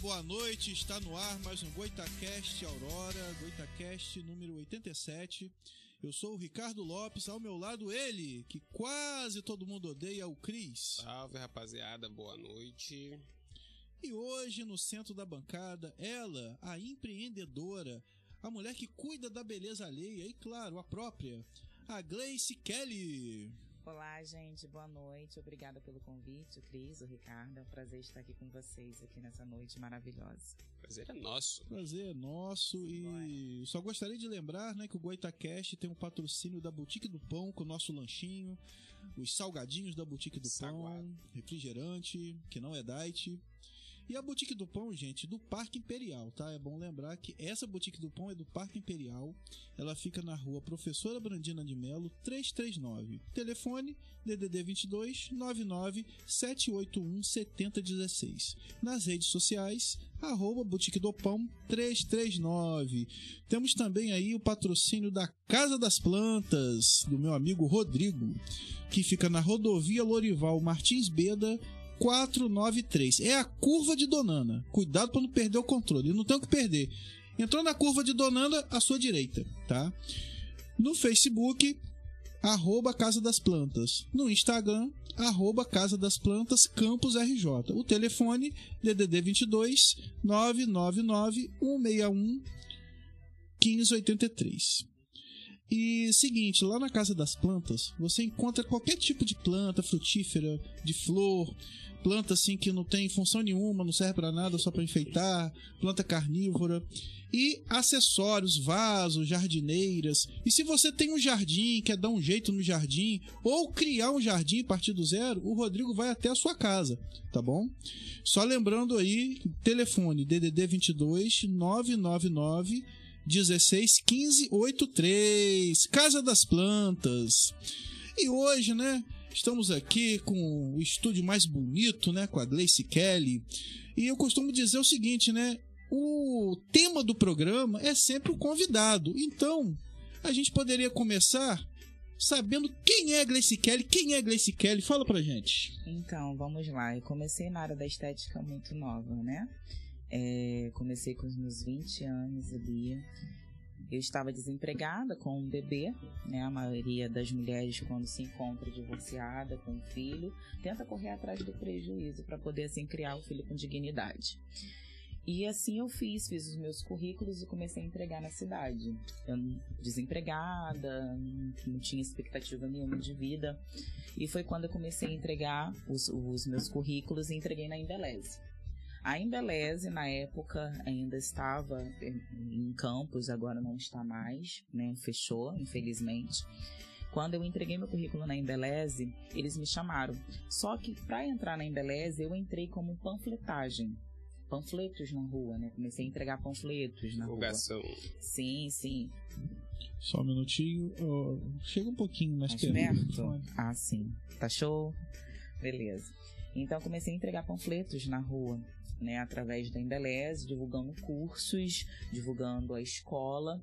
boa noite. Está no ar mais um Goitacast Aurora, Goitacast número 87. Eu sou o Ricardo Lopes, ao meu lado ele, que quase todo mundo odeia, o Cris. Salve, rapaziada, boa noite. E hoje, no centro da bancada, ela, a empreendedora, a mulher que cuida da beleza alheia e, claro, a própria, a Gleice Kelly. Olá, gente, boa noite. Obrigada pelo convite, o Cris, o Ricardo. É um prazer estar aqui com vocês aqui nessa noite maravilhosa. Prazer é nosso. Prazer é nosso e só gostaria de lembrar, né, que o Goitacast tem um patrocínio da Boutique do Pão com o nosso lanchinho, os salgadinhos da Boutique do Saguado. Pão, refrigerante, que não é diet. E a Boutique do Pão, gente, do Parque Imperial, tá? É bom lembrar que essa Boutique do Pão é do Parque Imperial. Ela fica na rua Professora Brandina de Melo, 339. Telefone DDD 22 99 781 7016. Nas redes sociais, arroba Boutique do Pão 339. Temos também aí o patrocínio da Casa das Plantas, do meu amigo Rodrigo, que fica na rodovia Lorival Martins Beda, 493. É a curva de Donana. Cuidado para não perder o controle. Não tem o que perder. Entrou na curva de Donana, à sua direita, tá? No Facebook, arroba Casa das Plantas. No Instagram, arroba Casa das Plantas Campus RJ. O telefone, DDD 22 999 161 1583. E seguinte, lá na Casa das Plantas, você encontra qualquer tipo de planta frutífera, de flor, planta assim que não tem função nenhuma, não serve para nada, só para enfeitar, planta carnívora e acessórios, vasos, jardineiras. E se você tem um jardim, quer dar um jeito no jardim ou criar um jardim a partir do zero, o Rodrigo vai até a sua casa, tá bom? Só lembrando aí, telefone DDD 22 999 16 15 83, Casa das Plantas. E hoje, né, estamos aqui com o estúdio mais bonito, né, com a Gleice Kelly. E eu costumo dizer o seguinte, né, o tema do programa é sempre o convidado. Então, a gente poderia começar sabendo quem é a Gleice Kelly, quem é a Gleice Kelly, fala pra gente. Então, vamos lá. Eu comecei na área da estética muito nova, né? É, comecei com os meus 20 anos ali. Eu estava desempregada com um bebê, né? A maioria das mulheres, quando se encontra divorciada com um filho, tenta correr atrás do prejuízo para poder assim criar o filho com dignidade. E assim eu fiz, fiz os meus currículos e comecei a entregar na cidade. Eu desempregada, não tinha expectativa nenhuma de vida. E foi quando eu comecei a entregar os, os meus currículos e entreguei na Embeleze. A Embeleze, na época, ainda estava em campus, agora não está mais, né? Fechou, infelizmente. Quando eu entreguei meu currículo na Embeleze, eles me chamaram. Só que para entrar na Embeleze, eu entrei como panfletagem. Panfletos na rua, né? Comecei a entregar panfletos na Divulgação. rua. Sim, sim. Só um minutinho, chega um pouquinho mais, Mais perto. perto? Ah, sim. Tá show? Beleza. Então comecei a entregar panfletos na rua, né, através da Embeleze, divulgando cursos, divulgando a escola.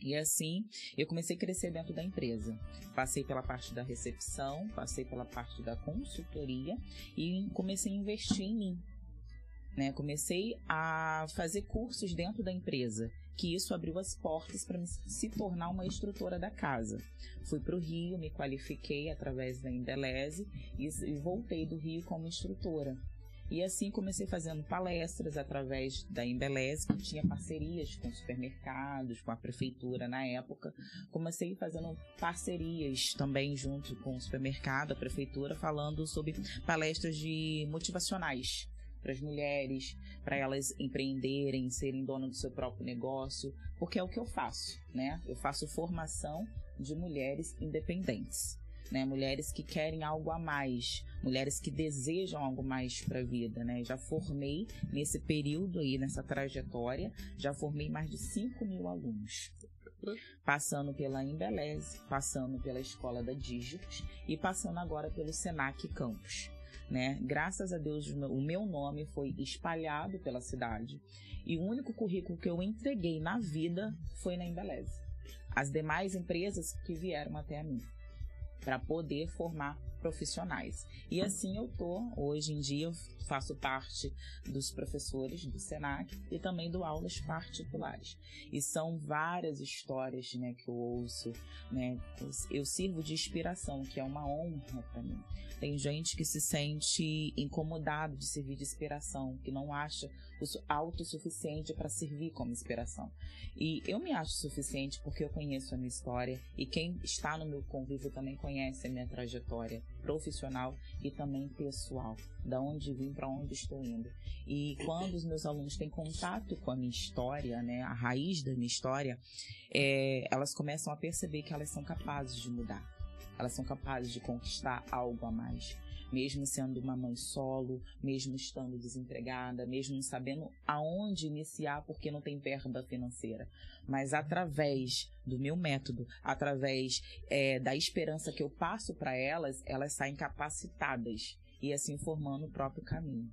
E assim, eu comecei a crescer dentro da empresa. Passei pela parte da recepção, passei pela parte da consultoria e comecei a investir em mim. Né? Comecei a fazer cursos dentro da empresa, que isso abriu as portas para se tornar uma instrutora da casa. Fui para o Rio, me qualifiquei através da Embeleze e, e voltei do Rio como instrutora. E assim comecei fazendo palestras através da Embeleze, que tinha parcerias com supermercados, com a prefeitura na época. Comecei fazendo parcerias também junto com o supermercado, a prefeitura, falando sobre palestras de motivacionais para as mulheres, para elas empreenderem, serem donas do seu próprio negócio, porque é o que eu faço, né? Eu faço formação de mulheres independentes. Né, mulheres que querem algo a mais, mulheres que desejam algo mais para a vida, né? Já formei nesse período aí, nessa trajetória, já formei mais de 5 mil alunos. Passando pela Embeleze, passando pela Escola da Dígitos e passando agora pelo Senac Campus. Né? Graças a Deus, o meu- nome foi espalhado pela cidade e o único currículo que eu entreguei na vida foi na Embeleze. As demais empresas que vieram até a mim para poder formar profissionais. E assim eu tô hoje em dia faço parte dos professores do Senac e também do aulas particulares. E são várias histórias, né, que eu ouço, né? Eu sirvo de inspiração, que é uma honra para mim. Tem gente que se sente incomodado de servir de inspiração, que não acha autossuficiente para servir como inspiração. E eu me acho suficiente porque eu conheço a minha história e quem está no meu convívio também conhece a minha trajetória profissional e também pessoal, da onde vim para onde estou indo. E quando os meus alunos têm contato com a minha história, né, a raiz da minha história, é, elas começam a perceber que elas são capazes de mudar elas são capazes de conquistar algo a mais. Mesmo sendo uma mãe solo, mesmo estando desempregada, mesmo não sabendo aonde iniciar porque não tem verba financeira. Mas através do meu método, através é, da esperança que eu passo para elas, elas saem capacitadas e assim formando o próprio caminho.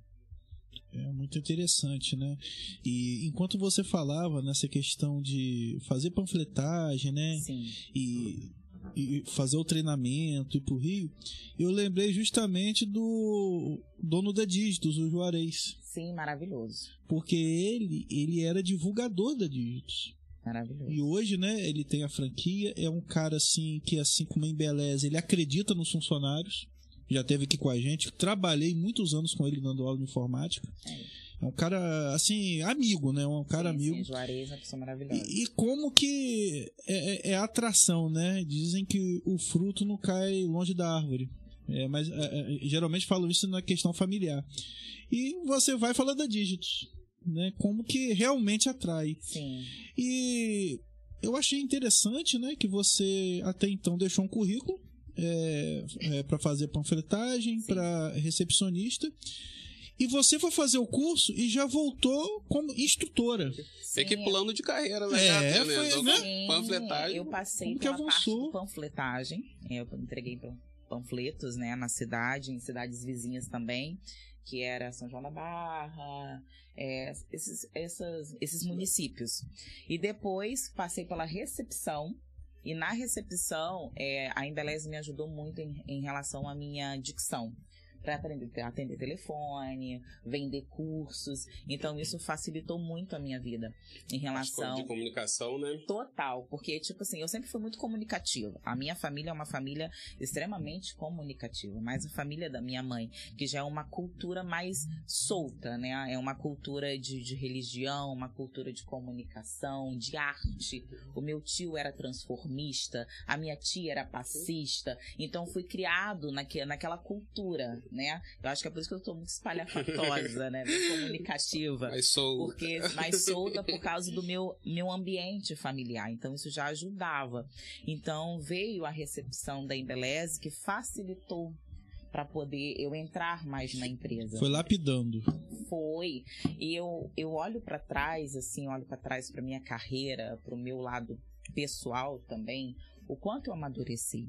É muito interessante, né? E enquanto você falava nessa questão de fazer panfletagem, né? Sim. E e fazer o treinamento e pro Rio, eu lembrei justamente do dono da Dígitos, o Juarez. Sim, maravilhoso. Porque ele, ele era divulgador da Dígitos. Maravilhoso. E hoje, né, ele tem a franquia, é um cara assim que assim como em Beleza, ele acredita nos funcionários. Já teve aqui com a gente, trabalhei muitos anos com ele dando aula de informática. É. É um cara, assim, amigo, né? Um cara sim, amigo. Sim, Juarez é uma pessoa maravilhosa. E, e como que é, é, é, atração, né? Dizem que o fruto não cai longe da árvore. É, mas é, é geralmente falam isso na questão familiar. E você vai falar da Dígitos, né? Como que realmente atrai. Sim. E eu achei interessante, né? Que você até então deixou um currículo é, é, para fazer panfletagem, para recepcionista. E você foi fazer o curso e já voltou como instrutora. Tem que plano de carreira, né? É, né? foi, né? Panfletagem. Eu passei pela parte do panfletagem. Eu entreguei panfletos, né, na cidade, em cidades vizinhas também, que era São João da Barra, é, esses, essas, esses municípios. E depois passei pela recepção, e na recepção, é, a Embeleze me ajudou muito em, em relação à minha dicção para atender, atender telefone, vender cursos. Então isso facilitou muito a minha vida em relação de comunicação, né? Total, porque tipo assim, eu sempre fui muito comunicativa. A minha família é uma família extremamente comunicativa, mas a família da minha mãe, que já é uma cultura mais solta, né? É uma cultura de, de religião, uma cultura de comunicação, de arte. O meu tio era transformista, a minha tia era passista, então fui criado naque, naquela cultura, né? Eu acho que é por isso que eu tô muito espalhafatosa, né? Muito comunicativa. Mais solta. Porque mais solta por causa do meu, meu ambiente familiar. Então, isso já ajudava. Então, veio a recepção da Embeleze que facilitou para poder eu entrar mais na empresa. Foi lapidando. Foi. E eu, eu olho para trás, assim, olho para trás para minha carreira, para o meu lado pessoal também, o quanto eu amadureci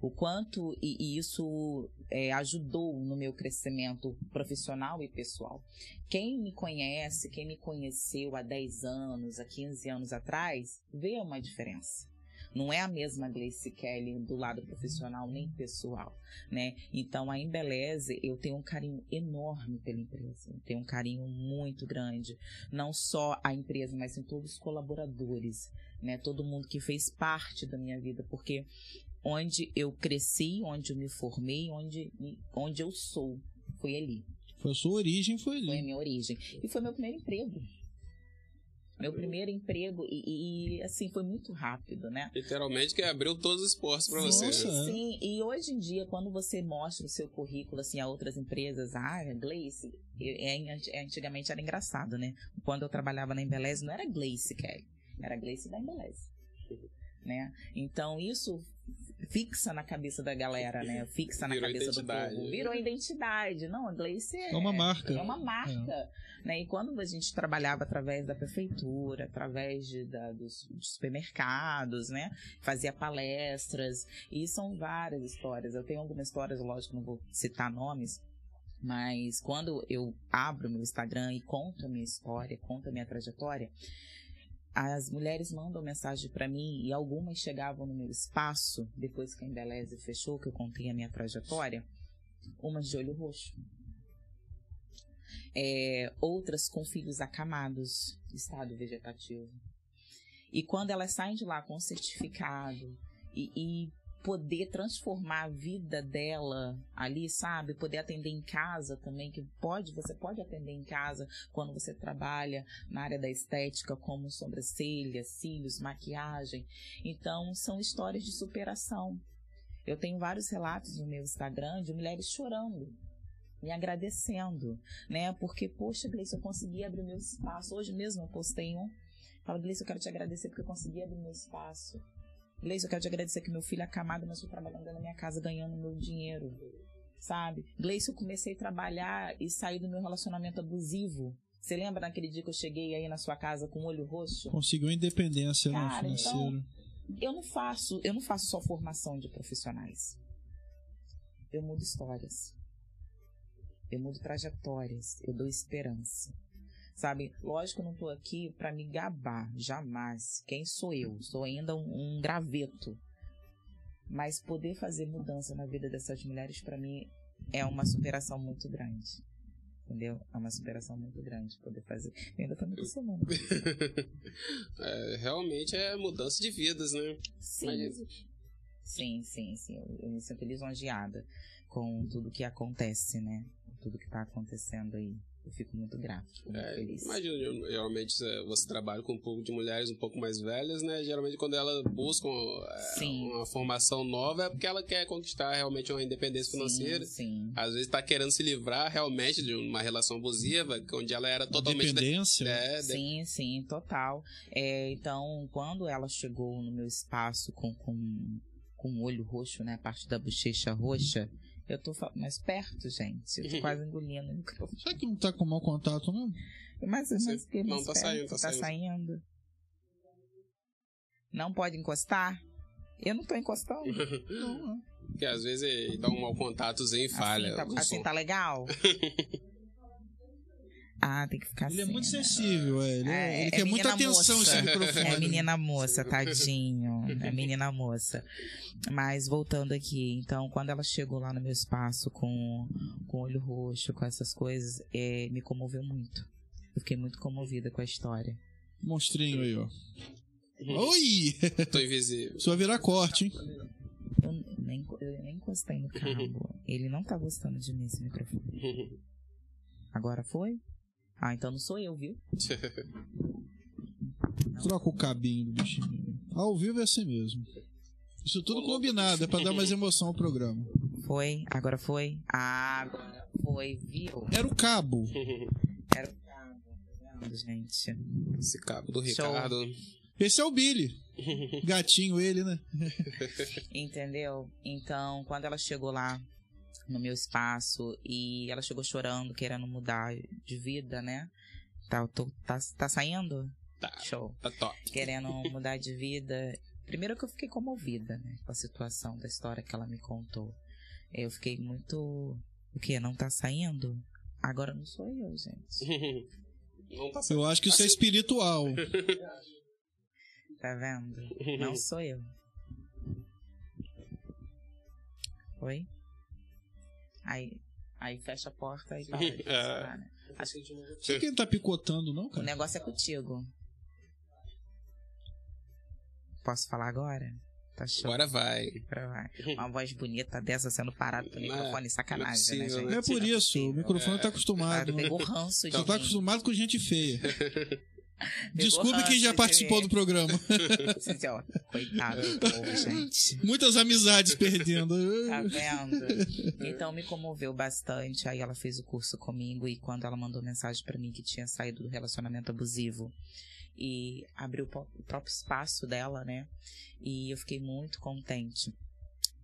o quanto e, e isso é, ajudou no meu crescimento profissional e pessoal. Quem me conhece, quem me conheceu há 10 anos, há 15 anos atrás, vê uma diferença. Não é a mesma Gleice Kelly do lado profissional nem pessoal, né? Então a Embeleze, eu tenho um carinho enorme pela empresa, eu tenho um carinho muito grande, não só a empresa, mas em todos os colaboradores, né? Todo mundo que fez parte da minha vida, porque onde eu cresci, onde eu me formei, onde, onde eu sou. Foi ali. Foi a sua origem, foi ali. Foi a minha origem. E foi meu primeiro emprego. Meu primeiro emprego, e, e, assim, foi muito rápido, né? Literalmente que abriu todos os postos para você. Sim, né? sim. E hoje em dia, quando você mostra o seu currículo, assim, a outras empresas, ah, Gleice, é, antigamente era engraçado, né? Quando eu trabalhava na Embeleze, não era Gleice Kelly, era Gleice da Embeleze. Né? Então, isso fixa na cabeça da galera, né? Fixa na Virou cabeça do povo. Virou identidade. Não, a Gleice é, é uma marca. É uma marca. É. Né? E quando a gente trabalhava através da prefeitura, através de, da, dos, dos, supermercados, né? Fazia palestras. E são várias histórias. Eu tenho algumas histórias, lógico, não vou citar nomes. Mas quando eu abro meu Instagram e conto a minha história, conto a minha trajetória, as mulheres mandam mensagem para mim e algumas chegavam no meu espaço depois que a Embeleze fechou, que eu contei a minha trajetória, umas de olho roxo. É, outras com filhos acamados, estado vegetativo. E quando elas saem de lá com certificado e, e poder transformar a vida dela ali, sabe? Poder atender em casa também, que pode, você pode atender em casa quando você trabalha na área da estética, como sobrancelha, cílios, maquiagem. Então, são histórias de superação. Eu tenho vários relatos no meu Instagram de mulheres chorando, me agradecendo, né? Porque, poxa, Gleice, eu consegui abrir meu espaço. Hoje mesmo eu postei um. Falo, Gleice, eu quero te agradecer porque eu consegui abrir meu espaço. Gleice, eu quero te agradecer que meu filho é acamado, mas estou trabalhando na minha casa, ganhando meu dinheiro. Sabe? Gleice, eu comecei a trabalhar e sair do meu relacionamento abusivo. Você lembra naquele dia que eu cheguei aí na sua casa com o olho roxo? Conseguiu independência né, Cara, financeira. Então, eu não faço, eu não faço só formação de profissionais. Eu mudo histórias. Eu mudo trajetórias, eu dou esperança. Sabe, lógico que eu não tô aqui para me gabar, jamais. Quem sou eu? Sou ainda um, um graveto. Mas poder fazer mudança na vida dessas mulheres para mim é uma superação muito grande. Entendeu? É uma superação muito grande poder fazer. Eu ainda tô me semana. é, realmente é mudança de vidas, né? Sim. Mas... Sim, sim, sim. Eu, eu me sinto lisonjeada com tudo que acontece, né? Tudo que tá acontecendo aí. Eu fico muito grato, muito é, feliz. Imagino, geralmente você trabalha com um pouco de mulheres um pouco mais velhas, né? Geralmente quando elas buscam é, uma formação nova é porque ela quer conquistar realmente uma independência financeira. Sim, sim. Às vezes está querendo se livrar realmente de uma relação abusiva, onde ela era totalmente... Dependência. De, é, de... Sim, sim, total. É, então, quando ela chegou no meu espaço com, com, com o olho roxo, né? A parte da bochecha roxa... Eu tô mais perto, gente. Eu tô quase engolindo o microfone. Será que não tá com mau contato, não? Mas, mas que não, tá perto, saindo, tá, tá saindo. saindo. Não pode encostar? Eu não tô encostando. Não. Porque às vezes dá um mau contatozinho e falha. Assim o tá, assim som. tá legal? ah, tem que ficar Ele assim. é muito né? sensível, é. Ele, É, ele é quer muita atenção moça. esse microfone. É menina moça, tadinho. É menina moça. Mas voltando aqui, então, quando ela chegou lá no meu espaço com, com olho roxo, com essas coisas, é, me comoveu muito. Eu fiquei muito comovida com a história. Monstrinho aí, ó. Oi! Tô invisível. Só virar corte, hein? Eu nem, eu nem encostei no cabo. Ele não tá gostando de mim, esse microfone. Agora foi? Ah, então não sou eu, viu? Troca o cabinho do bichinho. Ao vivo é assim mesmo. Isso tudo combinado, é pra dar mais emoção ao programa. Foi? Agora foi? Ah, agora foi, viu? Era o cabo. Era o cabo, tá vendo, gente? Esse cabo do Show. Ricardo. Esse é o Billy. Gatinho ele, né? Entendeu? Então, quando ela chegou lá no meu espaço e ela chegou chorando, querendo mudar de vida, né? Tá, tô- tá, tá saindo? Tá, Show. tá top. Querendo mudar de vida. Primeiro que eu fiquei comovida, né? Com a situação da história que ela me contou. Eu fiquei muito. O quê? Não tá saindo? Agora não sou eu, gente. Não tá Eu acho que isso é espiritual. Tá vendo? Não sou eu. Oi? Aí, aí fecha a porta e para de funcionar, né? Acho que Você quem tá picotando, não, o cara? negócio é contigo. Posso falar agora? Tá show. Agora vai. Agora vai. Uma voz bonita dessa sendo parada pelo Não, microfone, sacanagem, não é né, possível, gente? Não é por isso, o microfone tá Ah, acostumado. né? pegou ranço de Só tá mim. acostumado com gente feia. Desculpe quem já participou do programa. Coitado do povo, gente. Muitas amizades perdendo. Tá vendo? Então me comoveu bastante. Aí ela fez o curso comigo e quando ela mandou mensagem pra mim que tinha saído do relacionamento abusivo e abriu o próprio espaço dela, né? E eu fiquei muito contente.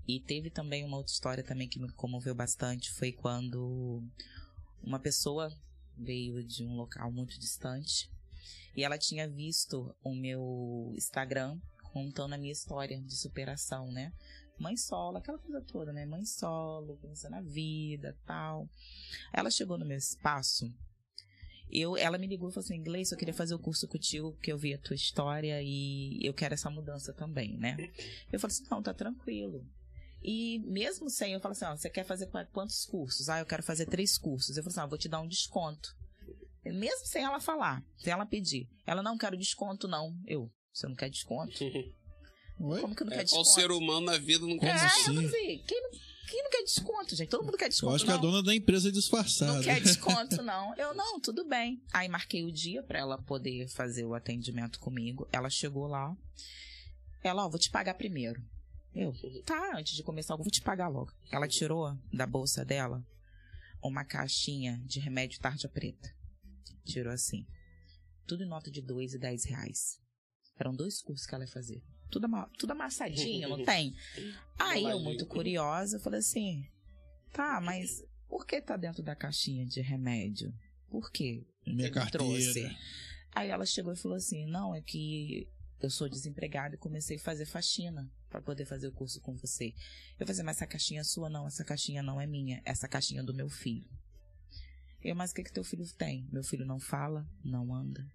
E teve também uma outra história também que me comoveu bastante, foi quando uma pessoa veio de um local muito distante e ela tinha visto o meu Instagram contando a minha história de superação, né? Mãe solo, aquela coisa toda, né? Mãe solo, começando a vida, tal. Ela chegou no meu espaço eu, ela me ligou e falou assim, inglês, eu queria fazer o curso contigo, porque eu vi a tua história e eu quero essa mudança também, né? Eu falei assim, não, tá tranquilo. E mesmo sem, eu falo assim, ó, você quer fazer quantos cursos? Ah, eu quero fazer três cursos. Eu falo assim, ó, vou te dar um desconto. Mesmo sem ela falar, sem ela pedir. Ela não quer desconto, não. Eu, você não quer desconto? Oi? Como que não É, quer qual desconto? ser humano na vida não quer É, assim? eu falei assim, quem não, quem não quer desconto, gente? Todo mundo quer desconto, Eu acho que não. a dona da empresa é disfarçada. Não quer desconto, não. Eu, não, tudo bem. Aí marquei o dia pra ela poder fazer o atendimento comigo. Ela chegou lá. Ela, ó, vou te pagar primeiro. Eu, tá, antes de começar, eu vou te pagar logo. Ela tirou da bolsa dela uma caixinha de remédio tarja preta. Tirou assim. Tudo em nota de dois e dez reais. Eram dois cursos que ela ia fazer. Tudo, ama- tudo amassadinho, não tem? Aí eu, muito curiosa, falei assim: tá, mas por que tá dentro da caixinha de remédio? Por quê? Minha Ele carteira. Aí ela chegou e falou assim: não, é que eu sou desempregada e comecei a fazer faxina para poder fazer o curso com você. Eu falei, assim, mas essa caixinha é sua? Não, essa caixinha não é minha, essa caixinha é do meu filho. Eu, mas o que que teu filho tem? Meu filho não fala, não anda,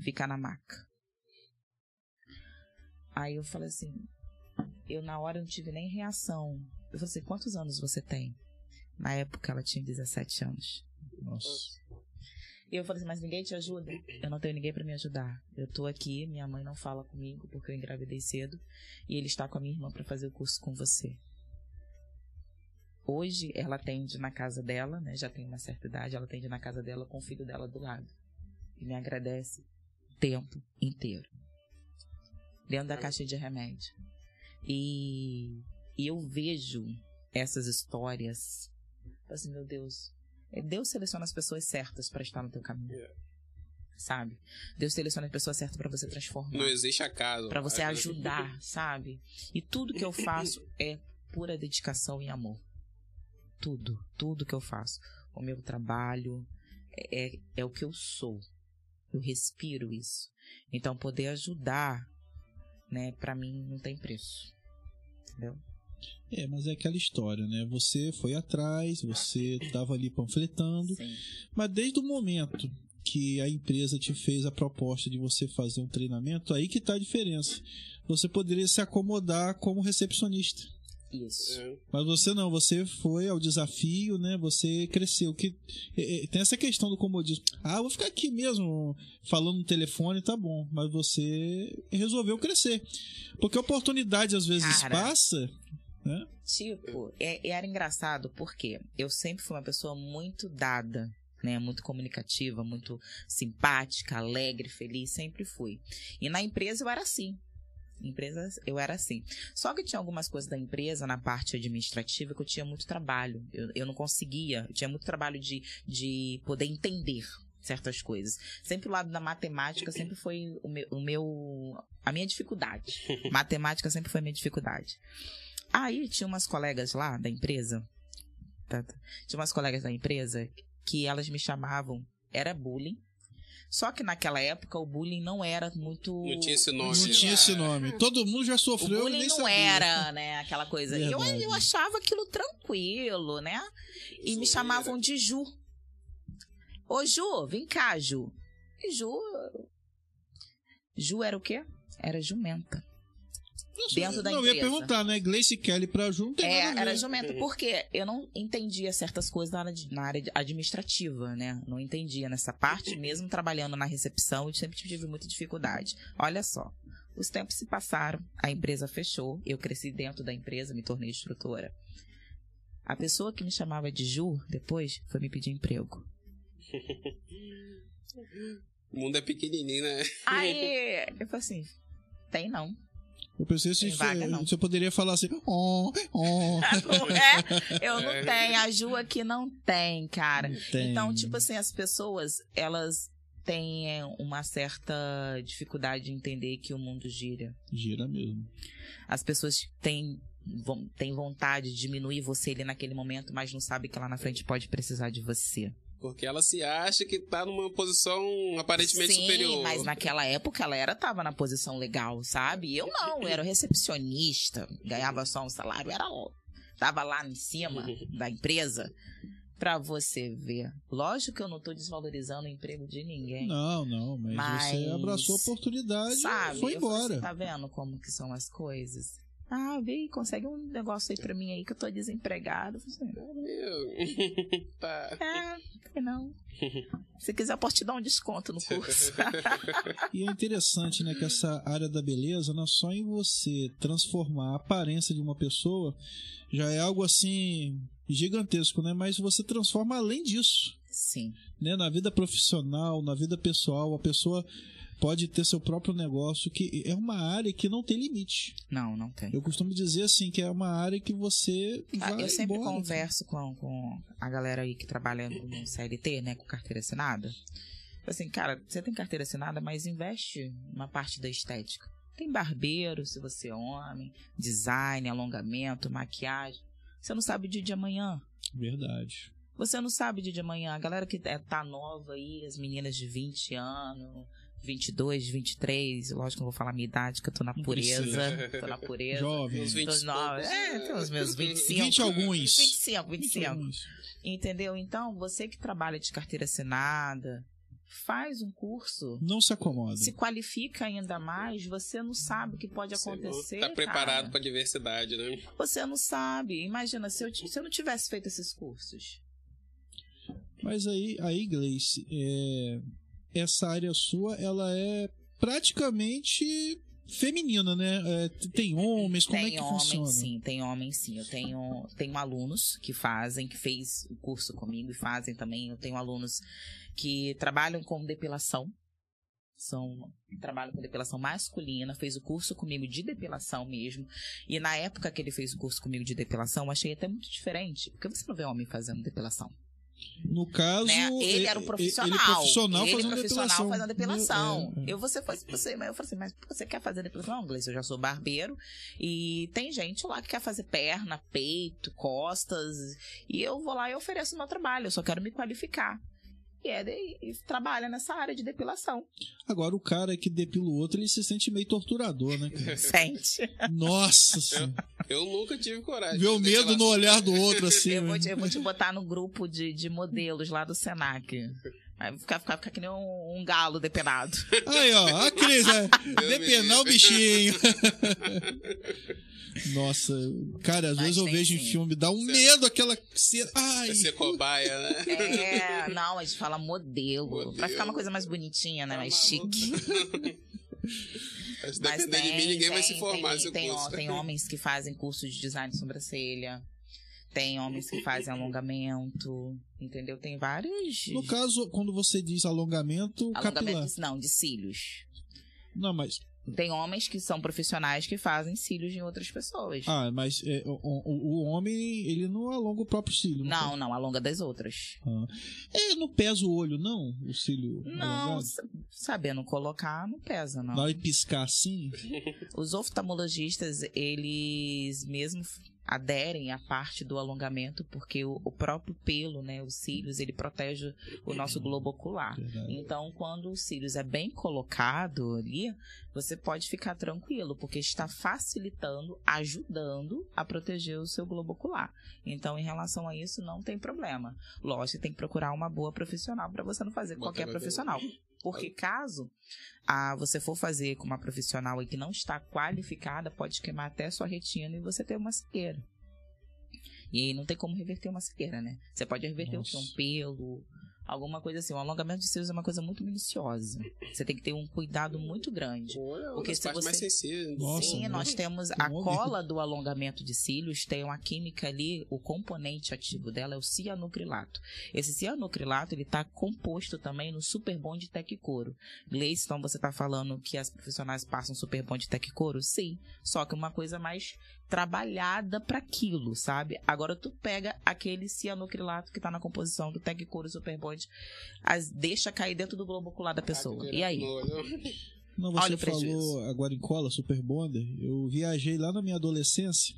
fica na maca. Aí eu falei assim, eu na hora não tive nem reação. Eu falei assim, quantos anos você tem? Na época ela tinha 17 anos. Nossa. E eu falei assim, mas ninguém te ajuda? Eu não tenho ninguém pra me ajudar. Eu tô aqui, minha mãe não fala comigo porque eu engravidei cedo e ele está com a minha irmã pra fazer o curso com você. Hoje ela atende na casa dela, né? Já tem uma certa idade, ela atende na casa dela com o filho dela do lado. E me agradece o tempo inteiro. Dentro da caixa de remédio. E, e eu vejo essas histórias. Assim, meu Deus, é, Deus seleciona as pessoas certas para estar no teu caminho. É. Sabe? Deus seleciona as pessoas certas para você transformar, Não existe acaso. para você ajudar, sabe? E tudo que eu faço é pura dedicação e amor. Tudo, tudo que eu faço. O meu trabalho é, é, é o que eu sou. Eu respiro isso. Então poder ajudar, né, para mim não tem preço. Entendeu? É, mas é aquela história, né? Você foi atrás, você tava ali panfletando, Sim. mas desde o momento que a empresa te fez a proposta de você fazer um treinamento, aí que tá a diferença. Você poderia se acomodar como recepcionista. Isso. É. Mas você não, você foi ao desafio, né? Você cresceu. Que é, é, tem essa questão do comodismo. Ah, eu vou ficar aqui mesmo falando no telefone, tá bom. Mas você resolveu crescer, porque oportunidade às vezes Cara. passa, né? Tipo, é, era engraçado porque eu sempre fui uma pessoa muito dada, né? Muito comunicativa, muito simpática, alegre, feliz, sempre fui. E na empresa eu era assim. Empresa, eu era assim. Só que tinha algumas coisas da empresa, na parte administrativa, que eu tinha muito trabalho. Eu, eu não conseguia, eu tinha muito trabalho de, de poder entender certas coisas. Sempre o lado da matemática sempre foi o meu, o meu a minha dificuldade. matemática sempre foi a minha dificuldade. Aí tinha umas colegas lá da empresa. tá, tá, Tinha umas colegas da empresa que elas me chamavam, era bullying. Só que naquela época o bullying não era muito. Não tinha esse nome. Não né? tinha esse nome. Todo mundo já O sopsofreu e bullying nem não sabia. era, né, aquela coisa. E Eu, eu achava aquilo tranquilo, né? E me chamavam de Ju. Ô, Ju, vem cá, Ju. E Ju. Ju era o quê? Era jumenta. Dentro da não, eu ia empresa. perguntar, né? Gleice Kelly pra Ju não tem É, nada a era ver. jumenta. Porque eu não entendia certas coisas na área, de- na área administrativa, né? Não entendia nessa parte, mesmo trabalhando na recepção, eu sempre tive muita dificuldade. Olha só. Os tempos se passaram, a empresa fechou, eu cresci dentro da empresa, me tornei instrutora. A pessoa que me chamava de Ju, depois, foi me pedir emprego. O mundo é pequenininho, né? Aí, eu falei assim, tem não. Eu pensei se vaga, você, não. poderia falar assim, oh, oh. Não é? Eu não tenho, a Ju aqui não tem, cara. Tem. Então, tipo assim, as pessoas, elas têm é, uma certa dificuldade de entender que o mundo gira. Gira mesmo. As pessoas têm, têm vontade de diminuir você ali naquele momento, mas não sabem que lá na frente pode precisar de você. Porque ela se acha que tá numa posição aparentemente Sim, superior. mas naquela época ela era, tava na posição legal, sabe? Eu não, eu era recepcionista, ganhava só um salário, era tava lá em cima da empresa, Pra você ver. Lógico que eu não tô desvalorizando o emprego de ninguém. Não, não, mas, mas você abraçou a oportunidade e foi embora. Assim, tá vendo como que são as coisas? Ah, vem, consegue um negócio aí pra mim aí que eu tô desempregado. Assim, Meu. tá. É, não. Se quiser, eu posso te dar um desconto no curso. e é interessante, né, que essa área da beleza, não é só em você transformar a aparência de uma pessoa, já é algo assim gigantesco, né? Mas você transforma além disso. Sim. Né? Na vida profissional, na vida pessoal, a pessoa pode ter seu próprio negócio, que é uma área que não tem limite. Não, não tem. Eu costumo dizer assim, que é uma área que você ah, vai Eu sempre embora. converso com, com a galera aí que trabalha no CLT, né, com carteira assinada. Assim, cara, você tem carteira assinada, mas investe uma parte da estética. Tem barbeiro, se você é homem, design, alongamento, maquiagem. Você não sabe o dia de amanhã. Verdade. Você não sabe o dia de amanhã. A galera que é, tá nova aí, as meninas de 20 anos, 22, 23, lógico que não vou falar a minha idade, que eu tô na pureza. tô na pureza. Jovem. Uns 20 É, tem os meus 25. 20 alguns. 25, 25. 20 Entendeu? Então, você que trabalha de carteira assinada, faz um curso. Não se acomoda. Se qualifica ainda mais, você não sabe o que pode acontecer. Está preparado para a diversidade, né? Você não sabe. Imagina, se eu, se eu não tivesse feito esses cursos. Mas aí, aí Gleice, é, essa área sua, ela é praticamente feminina, né? É, tem homens, como tem é que homens, funciona? Sim, tem homens, sim. Eu tenho, tenho alunos que fazem, que fez o curso comigo e fazem também. Eu tenho alunos que trabalham com depilação. São, trabalham com depilação masculina, fez o curso comigo de depilação mesmo. E na época que ele fez o curso comigo de depilação, eu achei até muito diferente, porque você não vê homem fazendo depilação. No caso, né? ele era um profissional. Ele, profissional ele fazendo profissional depilação. fazendo depilação. É, é. Eu você fosse você, mas eu falei assim, mas você quer fazer depilação? Não, eu já sou barbeiro e tem gente lá que quer fazer perna, peito, costas e eu vou lá e ofereço meu trabalho. Eu só quero me qualificar e, é de, e trabalha nessa área de depilação. Agora, o cara que depila o outro, ele se sente meio torturador, né? Sente. Nossa senhora. Eu, eu nunca tive coragem. O medo no olhar do outro, assim. eu, vou te, eu vou te botar no grupo de, de modelos lá do Senac. Vai ficar, ficar, ficar que nem um, um galo depenado. Aí, ó, a Cris, né? Depenar o bichinho. Nossa, cara, às Mas vezes eu vejo sim. em filme, dá um medo aquela cena. Ai. Ser cobaia, né? É, não, a gente fala modelo, modelo. Pra ficar uma coisa mais bonitinha, né? Tá mais chique. Se depender tem, de mim, ninguém tem, vai se formar tem, tem, curso. tem homens que fazem curso de design de sobrancelha. Tem homens que fazem alongamento, entendeu? Tem vários. No caso, quando você diz alongamento, alongamento capilar. não, de cílios. Não, mas tem homens que são profissionais que fazem cílios em outras pessoas. Ah, mas é, o, o, o, homem, ele não alonga o próprio cílio. Não, não, não alonga das outras. Ah. É, não pesa o olho, não? O cílio Não, alongado? sabendo colocar, não pesa, não. De piscar assim? Os oftalmologistas, eles mesmo aderem à parte do alongamento, porque o, o, próprio pelo, né, os cílios, ele protege o nosso globo ocular. Verdade. Então, quando o cílios é bem colocado ali, você pode ficar tranquilo, porque está facilitando, ajudando a proteger o seu globo ocular. Então, em relação a isso, não tem problema. Lógico, tem que procurar uma boa profissional para você não fazer qualquer profissional. Porque caso ah, você for fazer com uma profissional que não está qualificada, pode queimar até sua retina e você ter uma cegueira. E aí não tem como reverter uma cegueira, né? Você pode reverter Nossa. o que? Um pelo, alguma coisa assim. O alongamento de cílios é uma coisa muito minuciosa. Você tem que ter um cuidado muito grande. porque se você mais Nossa, Sim, nós temos a cola do alongamento de cílios, tem uma química ali, o componente ativo dela é o cianocrilato. Esse cianocrilato, ele está composto também no Superbond Tec Couro. Gleice, então você está falando que as profissionais passam Superbond Tec Couro? Sim, só que uma coisa mais trabalhada para aquilo, sabe? Agora tu pega aquele cianocrilato que tá na composição do Tec Couro Superbond, as deixa cair dentro do globo ocular da pessoa. E aí? Não, você falou agora em cola, Super Bonder. Eu viajei lá na minha adolescência.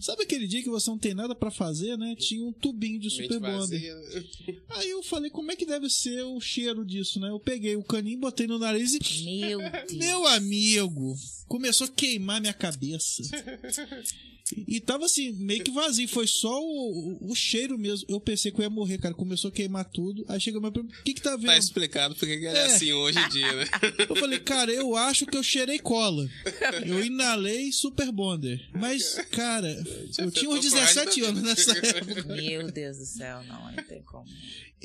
Sabe aquele dia que você não tem nada para fazer, né? Tinha um tubinho de Super Bonder. Né? Aí eu falei, como é que deve ser o cheiro disso, né? Eu peguei o caninho, botei no nariz e. Meu Deus. Meu amigo! Começou a queimar minha cabeça. E tava assim, meio que vazio, foi só o, o, cheiro mesmo. Eu pensei que eu ia morrer, cara. Começou a queimar tudo. Aí chegou meu primo, o que que tá vendo? Tá explicado porque que ele é. é assim hoje em dia, né? Eu falei, cara, eu acho que eu cheirei cola. Eu inalei Super Bonder. Mas, cara, eu tinha uns 17 anos nessa época. Meu Deus do céu, não, não tem como.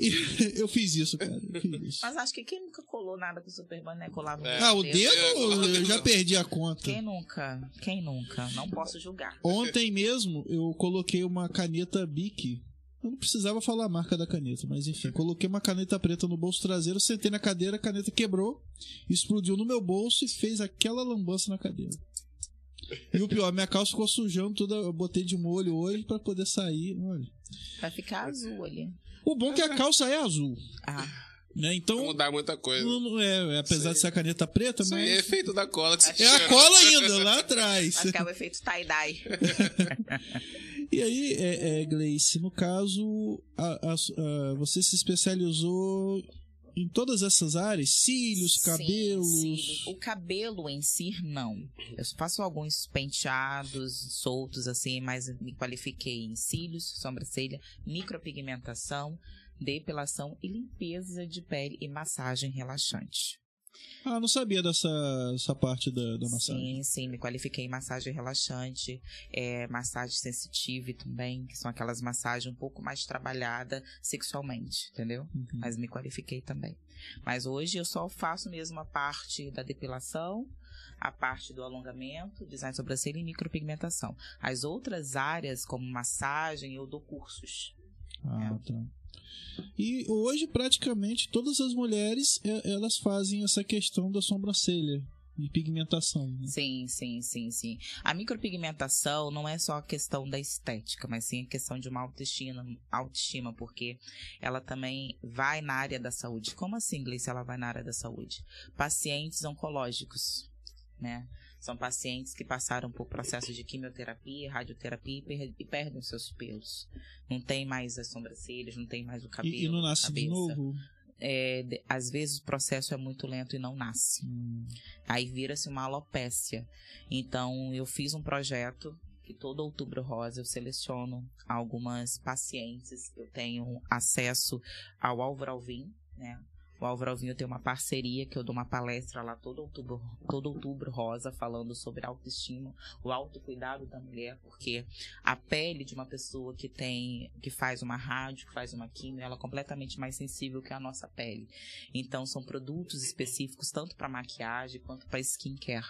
eu fiz isso, cara. Fiz isso. Mas acho que quem nunca colou nada com o Super Bonder, né? Colava é. Ah, o dedo? Eu já perdi a conta. Quem nunca? Quem nunca? Não posso julgar. Ontem mesmo eu coloquei uma caneta Bic. Eu não precisava falar a marca da caneta, mas enfim, coloquei uma caneta preta no bolso traseiro, sentei na cadeira, a caneta quebrou, explodiu no meu bolso e fez aquela lambança na cadeira. E o pior, minha calça ficou sujando toda, eu botei de molho hoje para poder sair, olha. Vai ficar azul ali. O bom é que a calça é azul. Ah. Né? Então, não mudar muita coisa. Não, não é, apesar de ser a caneta preta, Isso mas. é efeito da cola que você É a cola ainda, lá atrás. Acho que é o efeito tie-dye. e aí, é, é, Gleice, no caso, a, a, a, você se especializou em todas essas áreas? Cílios, sim, cabelos? Sim. O cabelo em si, não. Eu faço alguns penteados soltos, assim, mas me qualifiquei em cílios, sobrancelha, micropigmentação depilação e limpeza de pele e massagem relaxante. Ah, não sabia dessa essa parte da, da massagem. Sim, sim, me qualifiquei em massagem relaxante, é, massagem sensitiva também, que são aquelas massagens um pouco mais trabalhada sexualmente, entendeu? Uhum. Mas me qualifiquei também. Mas hoje eu só faço mesmo a parte da depilação, a parte do alongamento, design sobrancelha e micropigmentação. As outras áreas, como massagem, eu dou cursos. Ah, é. tá. E hoje, praticamente, todas as mulheres é, elas fazem essa questão da sobrancelha de pigmentação. Né? Sim, sim, sim, sim. A micropigmentação não é só a questão da estética, mas sim a questão de uma autoestima, autoestima porque ela também vai na área da saúde. Como assim, Gleice, ela vai na área da saúde? Pacientes oncológicos, né? São pacientes que passaram por processo de quimioterapia, radioterapia e, perdem os seus pelos. Não tem mais as sobrancelhas, não tem mais o cabelo. E, e não nasce de novo? É, às vezes o processo é muito lento e não nasce. Hum. Aí vira-se uma alopécia. Então eu fiz um projeto que todo outubro rosa eu seleciono algumas pacientes. Eu tenho acesso ao Álvaro Alvim, né? O Álvaro Alvinho tem uma parceria que eu dou uma palestra lá todo outubro, todo outubro rosa falando sobre autoestima, o autocuidado da mulher, porque a pele de uma pessoa que tem, que faz uma rádio, que faz uma quimio, ela é completamente mais sensível que a nossa pele. Então são produtos específicos tanto para maquiagem quanto para skincare.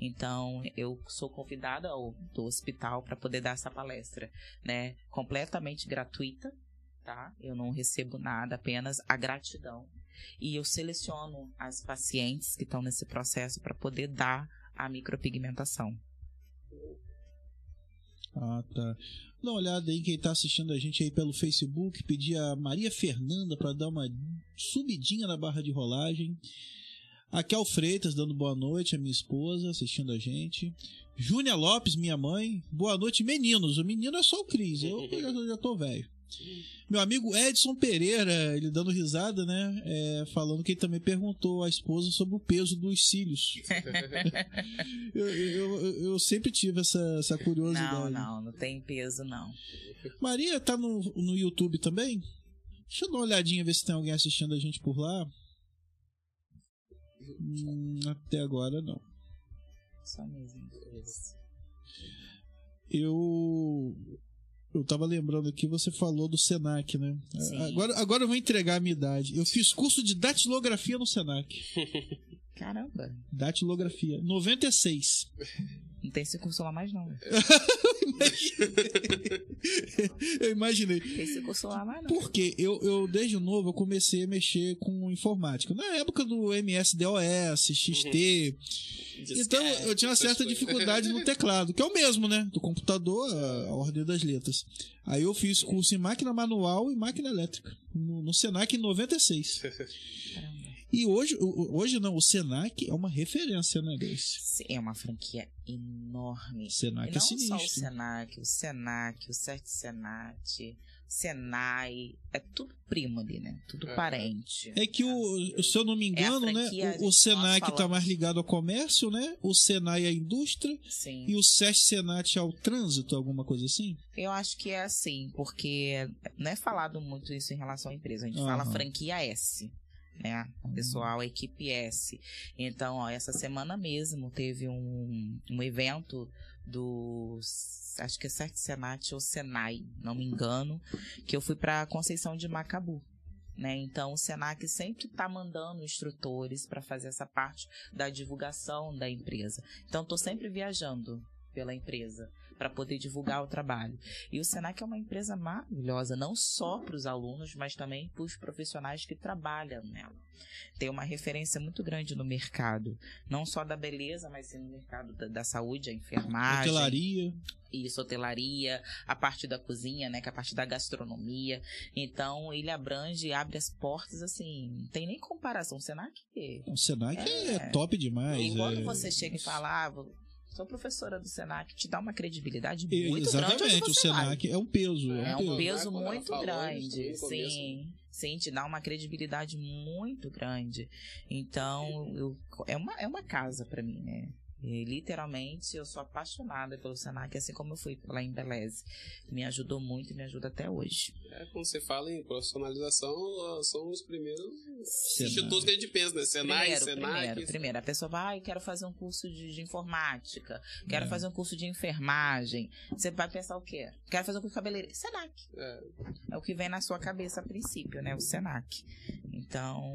Então eu sou convidada ao, do hospital para poder dar essa palestra, né? Completamente gratuita, tá? Eu não recebo nada, apenas a gratidão e eu seleciono as pacientes que estão nesse processo para poder dar a micropigmentação. Ah, tá. Dá uma olhada aí quem está assistindo a gente aí pelo Facebook, pedir a Maria Fernanda para dar uma subidinha na barra de rolagem. A Kel Freitas dando boa noite, a minha esposa assistindo a gente. Júnia Lopes, minha mãe. Boa noite, meninos. O menino é só o Cris, eu já, já tô velho. Meu amigo Edson Pereira, ele dando risada, né? É, falando que ele também perguntou à esposa sobre o peso dos cílios. eu, eu, eu, sempre tive essa, essa curiosidade. Não, não, não tem peso, não. Maria tá no, no YouTube também? Deixa eu dar uma olhadinha, ver se tem alguém assistindo a gente por lá. Hum, até agora não. Só mesmo. Eu eu tava lembrando aqui, você falou do Senac, né? Agora, agora eu vou entregar a minha idade. Eu fiz curso de datilografia no Senac. Caramba. Datilografia. 96. Não tem esse curso lá mais, não. eu imaginei. Tem esse curso lá mais, não. Porque eu, eu, desde novo, eu comecei a mexer com informática. Na época do MS-DOS, XT. Uhum. Então, eu tinha uma certa dificuldade no teclado, que é o mesmo, né? Do computador, a, a ordem das letras. Aí eu fiz curso em máquina manual e máquina elétrica. No, no Senac em 96. Caramba. E hoje, hoje não, o Senac é uma referência, né, Grace? É uma franquia enorme. Senac e é sinistro. Não só o Senac, o Senac, o Cert Senat, Senai, é tudo primo ali, né? Tudo é. parente. É que o, se eu não me é engano, é né? O, o Senai que tá mais ligado ao comércio, né? O Senai à indústria. Sim. E o SESC Senat ao trânsito, alguma coisa assim? Eu acho que é assim, porque não é falado muito isso em relação à empresa. A gente uhum. fala franquia S né? O pessoal, a equipe S. Então, ó, essa semana mesmo teve um, um evento do acho que é Sete Senat ou Senai, não me engano, que eu fui para Conceição de Macabu. Né? Então, o Senac sempre está mandando instrutores para fazer essa parte da divulgação da empresa. Então, estou sempre viajando pela empresa para poder divulgar o trabalho. E o Senac é uma empresa maravilhosa, não só para os alunos, mas também para os profissionais que trabalham nela. Tem uma referência muito grande no mercado, não só da beleza, mas sim no mercado da, da saúde, a enfermagem. Hotelaria. Isso, hotelaria, a parte da cozinha, né, que é a parte da gastronomia. Então, ele abrange e abre as portas, assim, não tem nem comparação. O Senac... O Senac é, é top demais. E quando é... você chega e fala, ah, sou professora do Senac, te dá uma credibilidade muito Exatamente, grande. Exatamente, o Senac é um peso. É, é um peso, peso muito grande, sim. Sim, te dá uma credibilidade muito grande. Então, eu, é, uma, é uma casa para mim, né? E, literalmente, eu sou apaixonada pelo Senac, assim como eu fui pela Embeleze. Me ajudou muito e me ajuda até hoje. É, quando você fala em profissionalização, são os primeiros Senai. institutos que a gente pensa, né? Senai, primeiro, Senac. Primeiro, primeiro, a pessoa vai, ah, quero fazer um curso de, de informática, quero é. fazer um curso de enfermagem. Você vai pensar o quê? Quero fazer um curso de cabeleireiro. Senac. É. é o que vem na sua cabeça a princípio, né? O Senac. Então,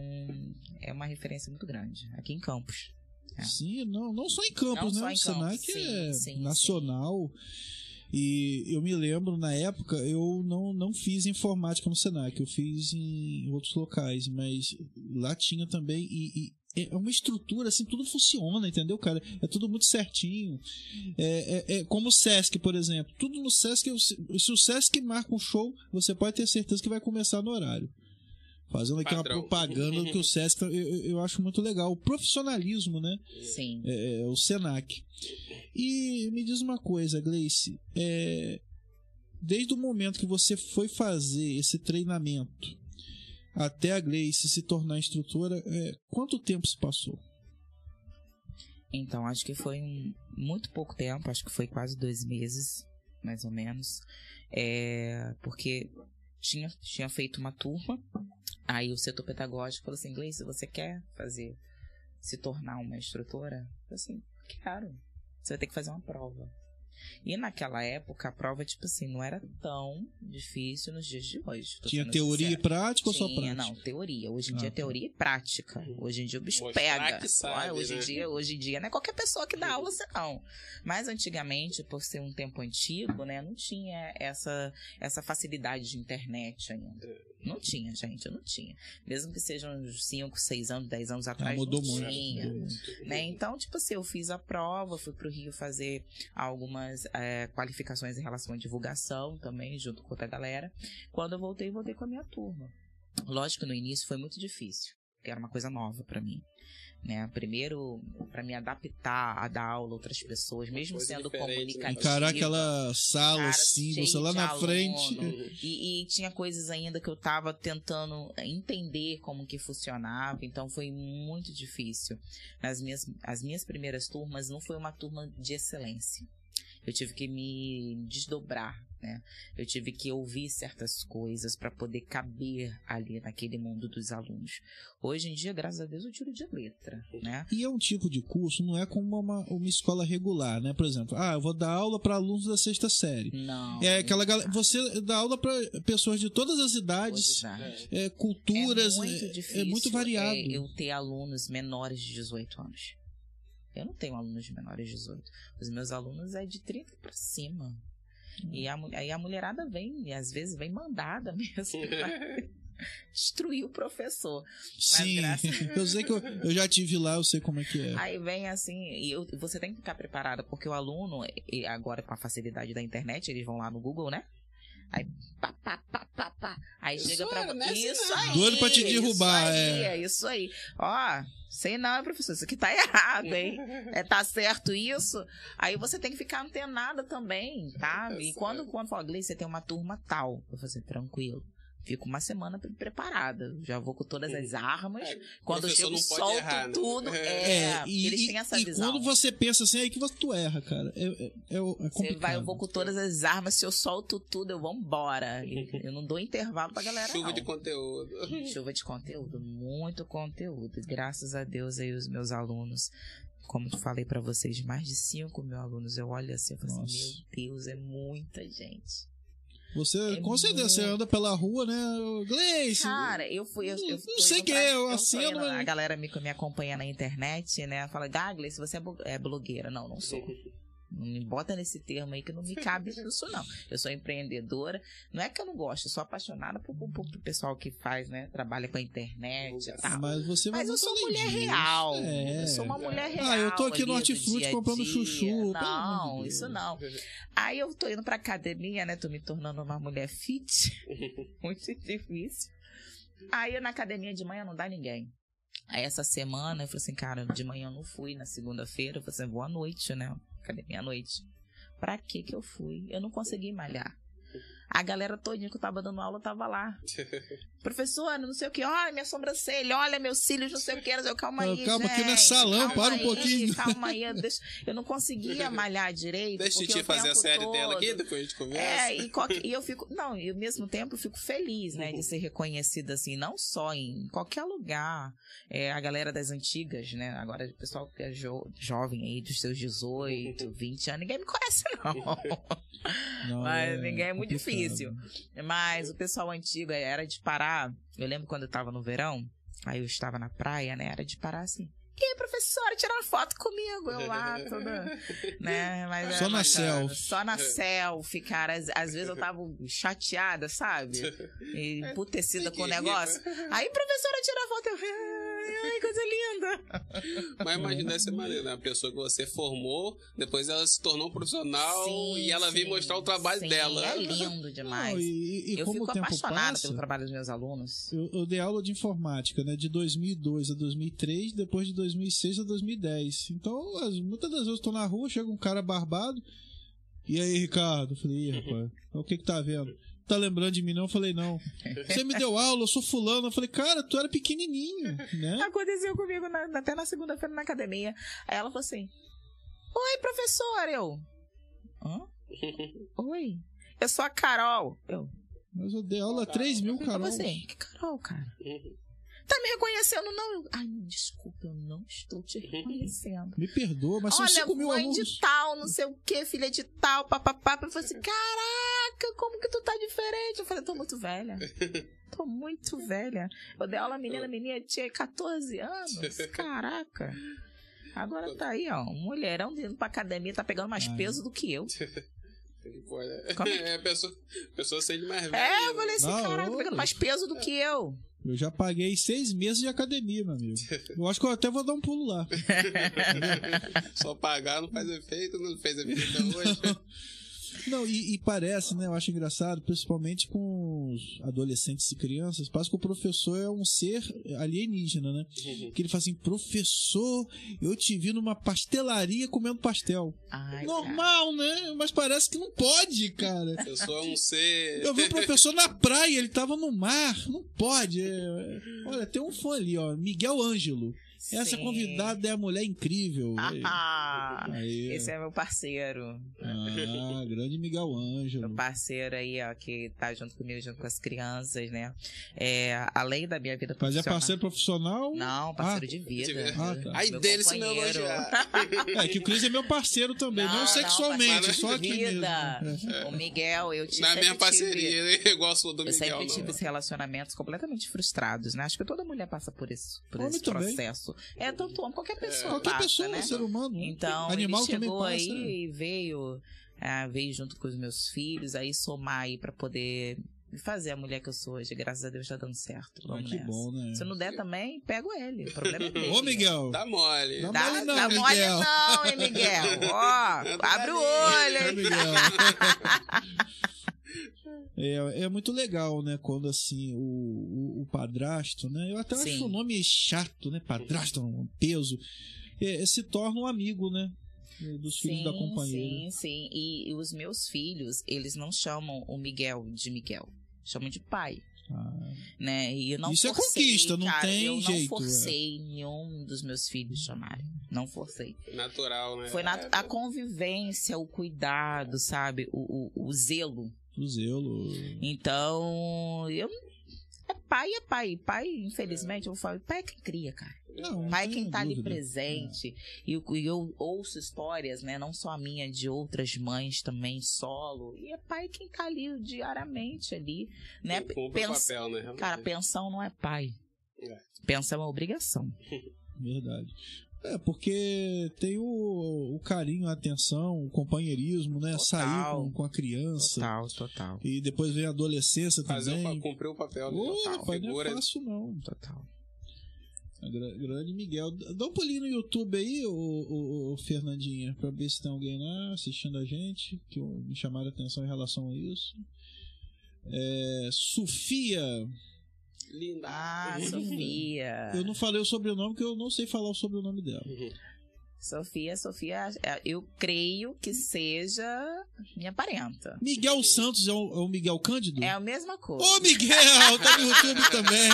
é uma referência muito grande. Aqui em Campos. É. Sim, não, não só em Campos, não né? o Senac sim, é sim, nacional. Sim. E eu me lembro, na época, eu não, não fiz informática no Senac, eu fiz em outros locais, mas lá tinha também. E, e é uma estrutura, assim, tudo funciona, entendeu, cara? É tudo muito certinho. É, é, é como o Sesc, por exemplo. Tudo no Sesc, se o Sesc marca um show, você pode ter certeza que vai começar no horário. Fazendo aqui Padrão. uma propaganda que o Sesc, eu, eu acho muito legal. O profissionalismo, né? Sim. É, é, o Senac. E me diz uma coisa, Gleice. É, desde o momento que você foi fazer esse treinamento até a Gleice se tornar instrutora, é, quanto tempo se passou? Então, acho que foi um, muito pouco tempo, acho que foi quase dois meses, mais ou menos. É, porque tinha, tinha feito uma turma Aí o setor pedagógico falou assim, Gleice, você quer fazer, se tornar uma instrutora? Eu assim, quero. Você vai ter que fazer uma prova. E naquela época, a prova, tipo assim, não era tão difícil nos dias de hoje. Tinha teoria sincera. e prática ou só prática? Não, teoria. Hoje em ah, dia, é teoria e prática. Hoje em dia, o bicho Mostrar pega. Sabe, hoje, né? em dia, hoje em dia, não é qualquer pessoa que dá aula, você não. Mas antigamente, por ser um tempo antigo, né, não tinha essa, essa facilidade de internet ainda. É. Não tinha, gente, não tinha. Mesmo que sejam uns 5, 6 anos, 10 anos atrás, mudou não tinha. Muito. Né? Então, tipo assim, eu fiz a prova, fui pro Rio fazer algumas algumas é, qualificações em relação à divulgação também, junto com outra galera. Quando eu voltei, voltei com a minha turma. Lógico que no início foi muito difícil, porque era uma coisa nova para mim. Né? Primeiro, para me adaptar a dar aula a outras pessoas, mesmo sendo né? comunicativa. Encarar aquela sala cara, assim, você lá na aluno, frente. E, e, tinha coisas ainda que eu tava tentando entender como que funcionava, então foi muito difícil. Nas minhas, as minhas primeiras turmas não foi uma turma de excelência eu tive que me desdobrar, né? Eu tive que ouvir certas coisas para poder caber ali naquele mundo dos alunos. Hoje em dia, graças a Deus, eu tiro de letra, né? E é um tipo de curso, não é como uma, uma escola regular, né? Por exemplo, ah, eu vou dar aula para alunos da sexta série. Não. É aquela galera, você dá aula para pessoas de todas as idades, é, culturas, é muito, difícil, é, é muito variado. É, eu ter alunos menores de 18 anos. Eu não tenho alunos de menores de 18. Os meus alunos é de 30 para cima. Hum. E a, aí a mulherada vem, e às vezes vem mandada mesmo. destruir o professor. Sim, eu sei que eu, eu, já tive lá, eu sei como é que é. Aí vem assim, e eu, você tem que ficar preparada, porque o aluno, agora com a facilidade da internet, eles vão lá no Google, né? Aí, pá, pá, pá, pá, pá. Aí chega pra né? Isso aí. Doido pra te derrubar, isso aí, é. é. Isso aí. Ó, sei não, professor, isso aqui tá errado, hein? É, tá certo isso? Aí você tem que ficar antenada também, tá? Tá E quando, quando fala, Gleice, você tem uma turma tal. Eu falei assim, tranquilo. Fico uma semana pre- preparada. Já vou com todas as armas. É, Quando eu chego, solto errar, né? tudo. É. É, e, eles têm essa e visão. quando você pensa assim, é aí que você tu erra, cara. É, é, é, é Você complicado. vai, eu vou com todas as armas, se eu solto tudo, eu vou embora. E Eu não dou intervalo pra galera. Chuva não. de conteúdo. Chuva de conteúdo, muito conteúdo. E Graças a Deus aí os meus alunos, como eu falei pra vocês, mais de 5 mil alunos, eu olho assim e falo assim, meu Deus, é muita gente. Você, É com certeza, você muito- anda pela rua, né? Gleice. Cara, eu fui. Eu, eu Não sei quem é, eu assino, mas- A galera me, me acompanha na internet, né? Fala, Gagli, se você é, é blogueira. Não, não sou. Não me bota nesse termo aí que não me cabe isso, não. Eu sou empreendedora. Não é que eu não gosto, eu sou apaixonada por, por, por pessoal que faz, né? Trabalha com a internet e tal. Mas você vai Mas eu sou mulher disso. real. É. Eu sou uma mulher real. Ah, eu tô aqui no Hortifruti comprando chuchu, Não, isso não. Aí eu tô indo pra academia, né? Tô me tornando uma mulher fit. Muito difícil. Aí na academia de manhã não dá ninguém. Aí essa semana eu falei assim, cara, de manhã eu não fui, na segunda-feira eu falei assim, à noite, né? Academia à noite. Pra que que eu fui? Eu não consegui malhar. A galera todinha que eu tava dando aula tava lá. Professora, não sei o que, olha minha sobrancelha, olha meus cílios, não sei o que, que, calma aí, Calma, aqui não é gente, salão, para um aí, pouquinho. Calma aí, deixa- eu não conseguia malhar direito. Deixa a o fazer a série dela aqui, todo- depois a gente conversa. é, e, qualquer- e eu fico. Não, e ao mesmo tempo eu fico feliz, né, de ser reconhecida assim, não só em qualquer lugar. É, a galera das antigas, né? Agora o pessoal que é jo- jovem aí, dos seus 18, 20 anos, ninguém me conhece, não. Não, Mas ninguém é muito complicado. Difícil. Mas o pessoal antigo era de parar. Eu lembro quando eu tava no verão, aí eu estava na praia, né? Era de parar assim. E aí, professora, tirar uma foto comigo. Eu lá, toda. Né? Mas Só na selfie. Só na selfie, cara. Às, às vezes eu tava chateada, sabe? E emputecida com o Fique negócio. Aí, professora, tira a foto. Eu, ai, coisa linda. Mas imagina deve ser maneiro, né? A pessoa que você formou, depois ela se tornou um profissional Sim, e ela veio mostrar o trabalho sim, dela. É lindo demais. Não, e, e eu como fico apaixonada passa, pelo trabalho dos meus alunos. eu, eu dei aula de informática, né? De 2002 a 2003, depois de 2006 a 2010. Então, as- muitas das vezes eu tô na rua, chega um cara barbado. E aí, Ricardo? Eu falei, Ih, rapaz, o que que tá vendo? Tá lembrando de mim não? Eu falei, não. Você me deu aula, eu sou fulano. Eu falei, cara, tu era pequenininho, né? Aconteceu comigo na- até na segunda-feira na academia. Aí ela falou assim: Oi, professor. Eu. Hã? Oi. Eu sou a Carol. Eu. Mas eu dei aula a 3 mil, Eu Carol. falei assim: Que Carol, cara? Tá me reconhecendo, não? Ai, desculpa, eu não estou te reconhecendo. Me perdoa, mas são Olha, 5 mil mãe alunos. de tal, não sei o que, filha de tal, papapá. Eu falei assim: Caraca, como que tu tá diferente? Eu falei: Tô muito velha. Tô muito velha. Eu dei aula, menina, menina tinha 14 anos. Caraca. Agora tá aí, ó. Um mulherão indo pra academia, tá pegando mais Ai. peso do que eu. Pô, é, Como é é, a pessoa, a pessoa sente mais velha. É, eu né? falei assim, Não, caraca, tá pegando mais peso do que eu. Eu já paguei seis meses de academia, meu amigo. Eu acho que eu até vou dar um pulo lá. Só pagar não faz efeito, não fez efeito até hoje. Não, e, e parece, né? Eu acho engraçado, principalmente com os adolescentes e crianças, parece que o professor é um ser alienígena, né? Que ele fala assim, professor, eu te vi numa pastelaria comendo pastel. Ai, Normal, né? Mas parece que não pode, cara. Pessoa é um ser. Eu vi o professor na praia, ele tava no mar. Não pode. é- Olha, tem um fã ali, ó. Miguel Ângelo. Essa Sim. convidada é a mulher incrível. Ah, Aí. esse é meu parceiro. Ah, grande Miguel Meu Ângelo. parceiro aí, ó, que tá junto comigo, junto com as crianças, né? É, além da minha vida Mas é profissional. parceiro profissional? Não, parceiro Ah, de vida. Ah, tá. Aí Meu dele se me companheiro. elogiar. É que o Cris é meu parceiro também, não, sexualmente, parceiro só aqui mesmo. vida. É. O Miguel, eu tive Na minha sempre tive- parceria, né? igual sua do Eu Miguel. sempre não. tive esses relacionamentos completamente frustrados, né? Acho que toda mulher passa por isso, por Homem esse também. processo. É, tanto homem, qualquer pessoa Qualquer passa, pessoa, né? ser humano. Então, Animal ele chegou passa. aí e veio, ah, veio junto com os meus filhos, aí somar aí pra poder fazer a mulher que eu sou hoje. Graças a Deus tá dando certo. Ah, Vamos que nessa. bom, né? Se não der também, pego ele. O problema é dele. Ô, Miguel. Tá mole. Dá Dá, mole não, dá mole Miguel. não, hein, Miguel? Ó, abre o olho, hein? Miguel. É, é muito legal, né? Quando assim, o, o, o padrasto, né? Eu até Sim. acho o nome chato, né? Padrasto, um peso. É, se torna um amigo, né? Dos filhos da companheira. Sim, sim. E, e os meus filhos, eles não chamam o Miguel de Miguel. Chamam de pai. Ah, Né? E eu não Isso é forcei, conquista, não cara, tem eu jeito, é. não forcei nenhum dos meos filhos chamarem. Não forcei. Natural, né? Foi na, É, a convivência, o cuidado, sabe? O, o, o zelo. O zelo. Então, eu. É pai, é pai. Pai, infelizmente, eu vou falar, pai é quem cria, cara. Não, Pai é quem tá ali dúvida. presente. E, eu- e eu ouço histórias, né? Não só a minha, de outras mães também, solo. E é pai quem tá ali diariamente ali, né? Pens- papel, né? Cara, pensão não é pai. É. Pensão é uma obrigação. Verdade. É, porque tem o, o carinho, a atenção, o companheirismo, né? Total. Sair com, com a criança. Total, total. E depois vem a adolescência Fazer o, também. pa- cumprir o papel, né? Ô, Total. rapaz, não é fácil não. Total. Grande Miguel. Dá um pulinho no YouTube aí, ô, ô, ô, Fernandinha, pra ver se tem alguém lá assistindo a gente, que me chamaram a atenção em relação a isso. É, Sofia. Linda. Ah, Sofia. Eu não falei o sobrenome, porque eu não sei falar o sobrenome dela. Sofia, Sofia, é, eu creio que seja minha parenta. Miguel Santos é o, é o Miguel Cândido? É a mesma coisa. Ô, Miguel! Tá no YouTube também.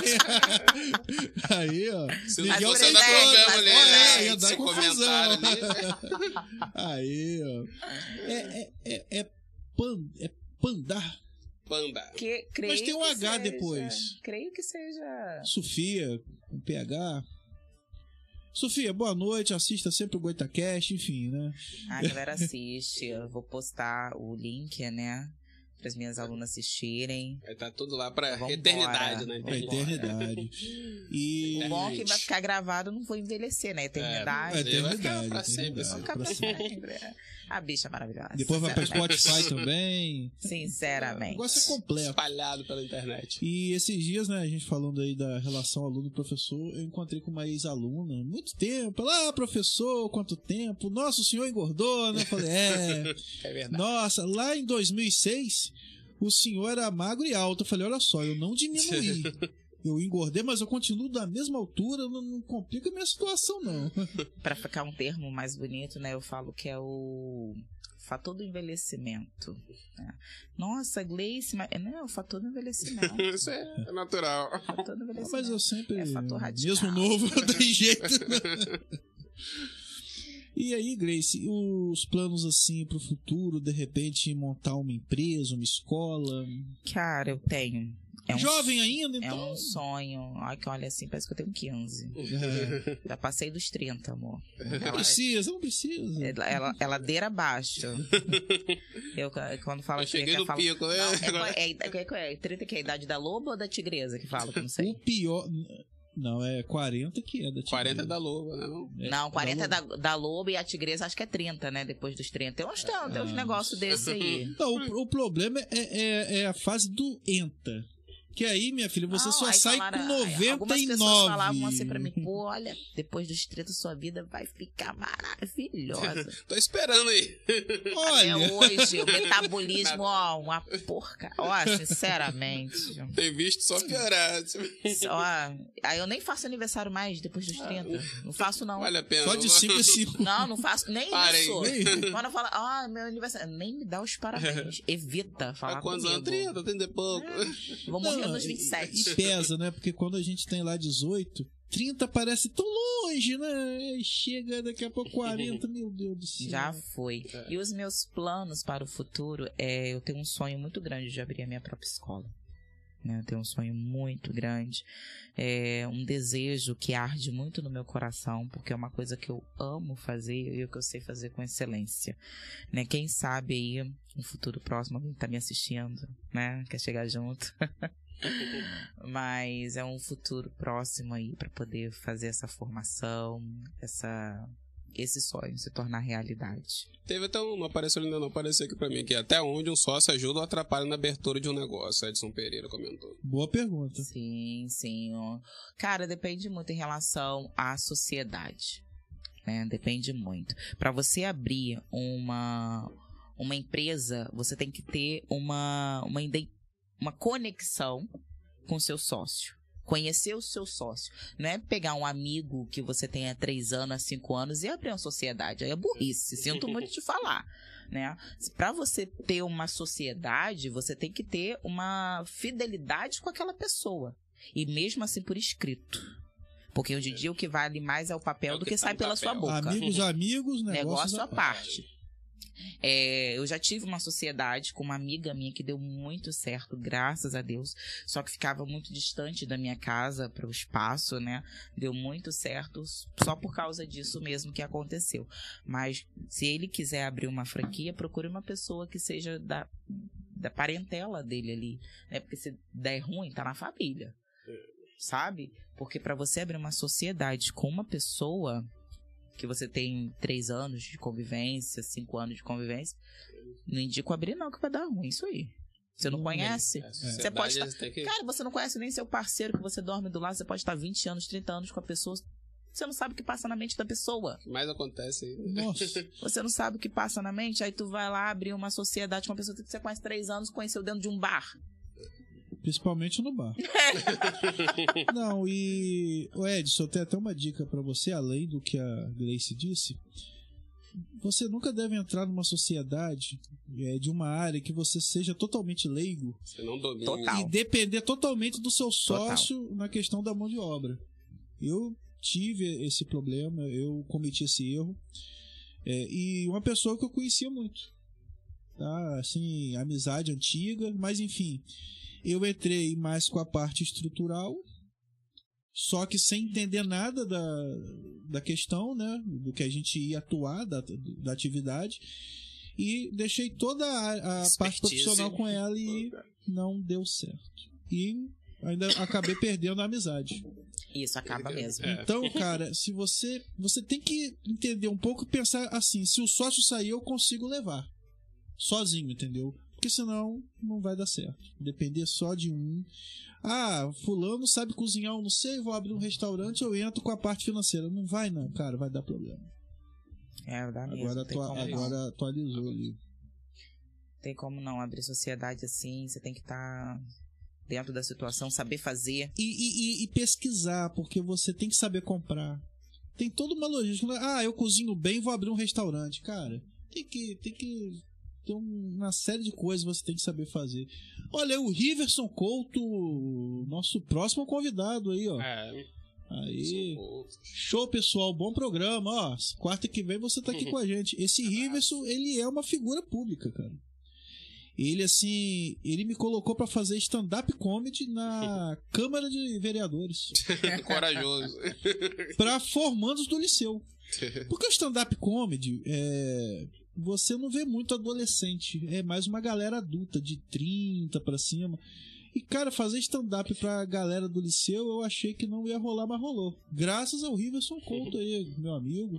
Aí, ó. Se fosse dar exemplo, problema mas ali, né? exemplo, ia dar confusão. ali. Aí, ó. É, é, é, é, pan, é Pandar. Panda. Que, creio Mas tem um que H seja- depois. Creio que seja. Sofia, com PH. Sofia, boa noite. Assista sempre o Goitacast, enfim, né? A galera assiste. Eu vou postar o link, né? Para as minhas alunas assistirem. Vai tá tudo lá pra Vambora. eternidade, né? Pra eternidade. E. O bom é que vai ficar gravado, não vou envelhecer, né? Eternidade. É, Vai ficar eternidade. pra sempre, eternidade, Vou ficar pra sempre. A bicha é maravilhosa. Depois vai pra. Spotify também. O Sinceramente. negócio é completo. Espalhado pela internet. E esses dias, né, a gente falando aí da relação aluno-professor, eu encontrei com uma ex-aluna, muito tempo. Ela, ah, professor, quanto tempo? Nossa, o senhor engordou, né? Eu falei, é. É verdade. Nossa, lá em 2006, o senhor era magro e alto. Eu falei, olha só, eu não diminuí. Eu engordei, mas eu continuo da mesma altura, não, não complica a minha situação, não. Pra ficar um termo mais bonito, né? Eu falo que é o fator do envelhecimento. né? Nossa, Gleice, mas... não, é o fator do envelhecimento. Isso é natural. fator do envelhecimento. Mas eu sempre, É fator radical. mesmo novo, não tem jeito. E aí, Grace, os planos assim pro futuro, de repente montar uma empresa, uma escola? Cara, eu tenho. É um, Jovem ainda, É então? um sonho. Ai, que olha assim, parece que eu tenho 15. É. Já passei dos 30, amor. Não Ela, precisa, não precisa. ela, ela, é ladeira abaixo. Eu, quando falo Eu cheguei eu no falo, pico, né? Não, é, é, é, é, é 30 que é a idade da loba ou da tigresa que fala, que não sei. O pior. Não, é 40 que é da 40 da loba, né? Não? É, Não, 40 é da da, da loba e a tigresa acho que é 30, né? Depois dos 30. Tem uns, tem, tem uns Ah, negócios desse aí. Não, o, o problema é, é, é a fase do ENTA. Que aí, minha filha, você Não, só sai falaram- com aí 99. Algumas pessoas falavam assim pra mim, pô, olha, depois dos 30 sua vida vai ficar maravilhosa. Tô esperando aí. Olha, Até hoje, o metabolismo, ó, uma porca. Ó, sinceramente. Tem visto só piorar. Ó, aí eu nem faço aniversário mais depois dos 30. Não faço, não. Vale a pena. só de 5 em 5. Não, não faço nem Parem. isso. Nem- Quando eu falo, ah, meu aniversário, nem me dá os parabéns. Evita falar Há quantos anos? comigo. 30, 30 e pouco. Vou morrer Não, nos e- 27. E pesa, né? Porque quando a gente tem lá 18, 30 parece tão longe, né? E Chega daqui a pouco 40, meu Deus do céu. Já foi. É. E os meus planos para o futuro é eu tenho um sonho muito grande de abrir a minha própria escola. né? Eu tenho um sonho muito grande, é um desejo que arde muito no meu coração, porque é uma coisa que eu amo fazer e o que eu sei fazer com excelência. Né? Quem sabe aí, no futuro próximo, alguém está me assistindo, né? Quer chegar junto. Mas é um futuro próximo aí para poder fazer essa formação, essa esse sonho se tornar realidade. Teve até um, não apareceu ainda não apareceu aqui pra mim, que é até onde um sócio ajuda ou atrapalha na abertura de um negócio. Edson Pereira comentou. Boa pergunta. Sim, sim. Cara, depende muito em relação à sociedade. Né? Depende muito. Para você abrir uma uma empresa, você tem que ter uma, uma, uma conexão com seu sócio. Conhecer o seu sócio. Não é pegar um amigo que você tem há três anos, há cinco anos e abrir uma sociedade. Aí é burrice. Sinto muito te falar. Né? Para você ter uma sociedade, você tem que ter uma fidelidade com aquela pessoa. E mesmo assim por escrito. Porque hoje em dia o que vale mais é o papel é do que, que sai pela papel. sua boca. Amigos, amigos, negócio à parte. parte. É, eu já tive uma sociedade com uma amiga minha que deu muito certo, graças a Deus. Só que ficava muito distante da minha casa para o espaço, né? Deu muito certo só por causa disso mesmo que aconteceu. Mas se ele quiser abrir uma franquia, procure uma pessoa que seja da, da parentela dele ali, né? Porque se der ruim, tá na família. Sabe? Porque para você abrir uma sociedade com uma pessoa, que você tem três anos de convivência, cinco anos de convivência, não indico abrir não, que vai dar ruim isso aí. Você não conhece? É, você pode estar... que... Cara, você não conhece nem seu parceiro que você dorme do lado, você pode estar 20 anos, 30 anos com a pessoa. Você não sabe o que passa na mente da pessoa. Mais acontece aí. Nossa. Você não sabe o que passa na mente, aí tu vai lá abrir uma sociedade com uma pessoa que você conhece três anos, conheceu dentro de um bar. Principalmente no bar. Não, e. O Edson, eu tenho até uma dica para você, além do que a Grace disse. Você nunca deve entrar numa sociedade é, de uma área que você seja totalmente leigo. Você não domina. Total. E depender totalmente do seu sócio Total. na questão da mão de obra. Eu tive esse problema, eu cometi esse erro. É, e uma pessoa que eu conhecia muito. Tá? Assim, amizade antiga, mas enfim. Eu entrei mais com a parte estrutural, só que sem entender nada da, da questão, né? Do que a gente ia atuar, da, da atividade. E deixei toda a, a parte profissional com ela e não deu certo. E ainda acabei perdendo a amizade. Isso acaba mesmo. É. Então, cara, se você você tem que entender um pouco e pensar assim, se o sócio sair, eu consigo levar sozinho, entendeu? Porque senão não vai dar certo. Depender só de um. Ah, fulano sabe cozinhar, eu não sei, vou abrir um restaurante, eu entro com a parte financeira. Não vai não, cara, vai dar problema. É, dá mesmo. Agora, atua agora atualizou ali. Tem como não abrir sociedade assim, você tem que estar tá dentro da situação, saber fazer. E, e, e, pesquisar, porque você tem que saber comprar. Tem toda uma logística. Ah, eu cozinho bem, vou abrir um restaurante. Cara, tem que, tem que tem uma série de coisas que você tem que saber fazer. Olha, o Riverson Couto, nosso próximo convidado aí, ó. É. Aí, show pessoal, bom programa, ó. Quarta que vem você tá aqui com a gente. Esse Riverson, ele é uma figura pública, cara. Ele assim, ele me colocou para fazer stand-up comedy na Câmara de Vereadores. Corajoso. para formandos do liceu. Porque o stand-up comedy é você não vê muito adolescente, é mais uma galera adulta, de 30 para cima. E, cara, fazer stand-up pra galera do liceu eu achei que não ia rolar, mas rolou. Graças ao Riverson Couto aí, meu amigo.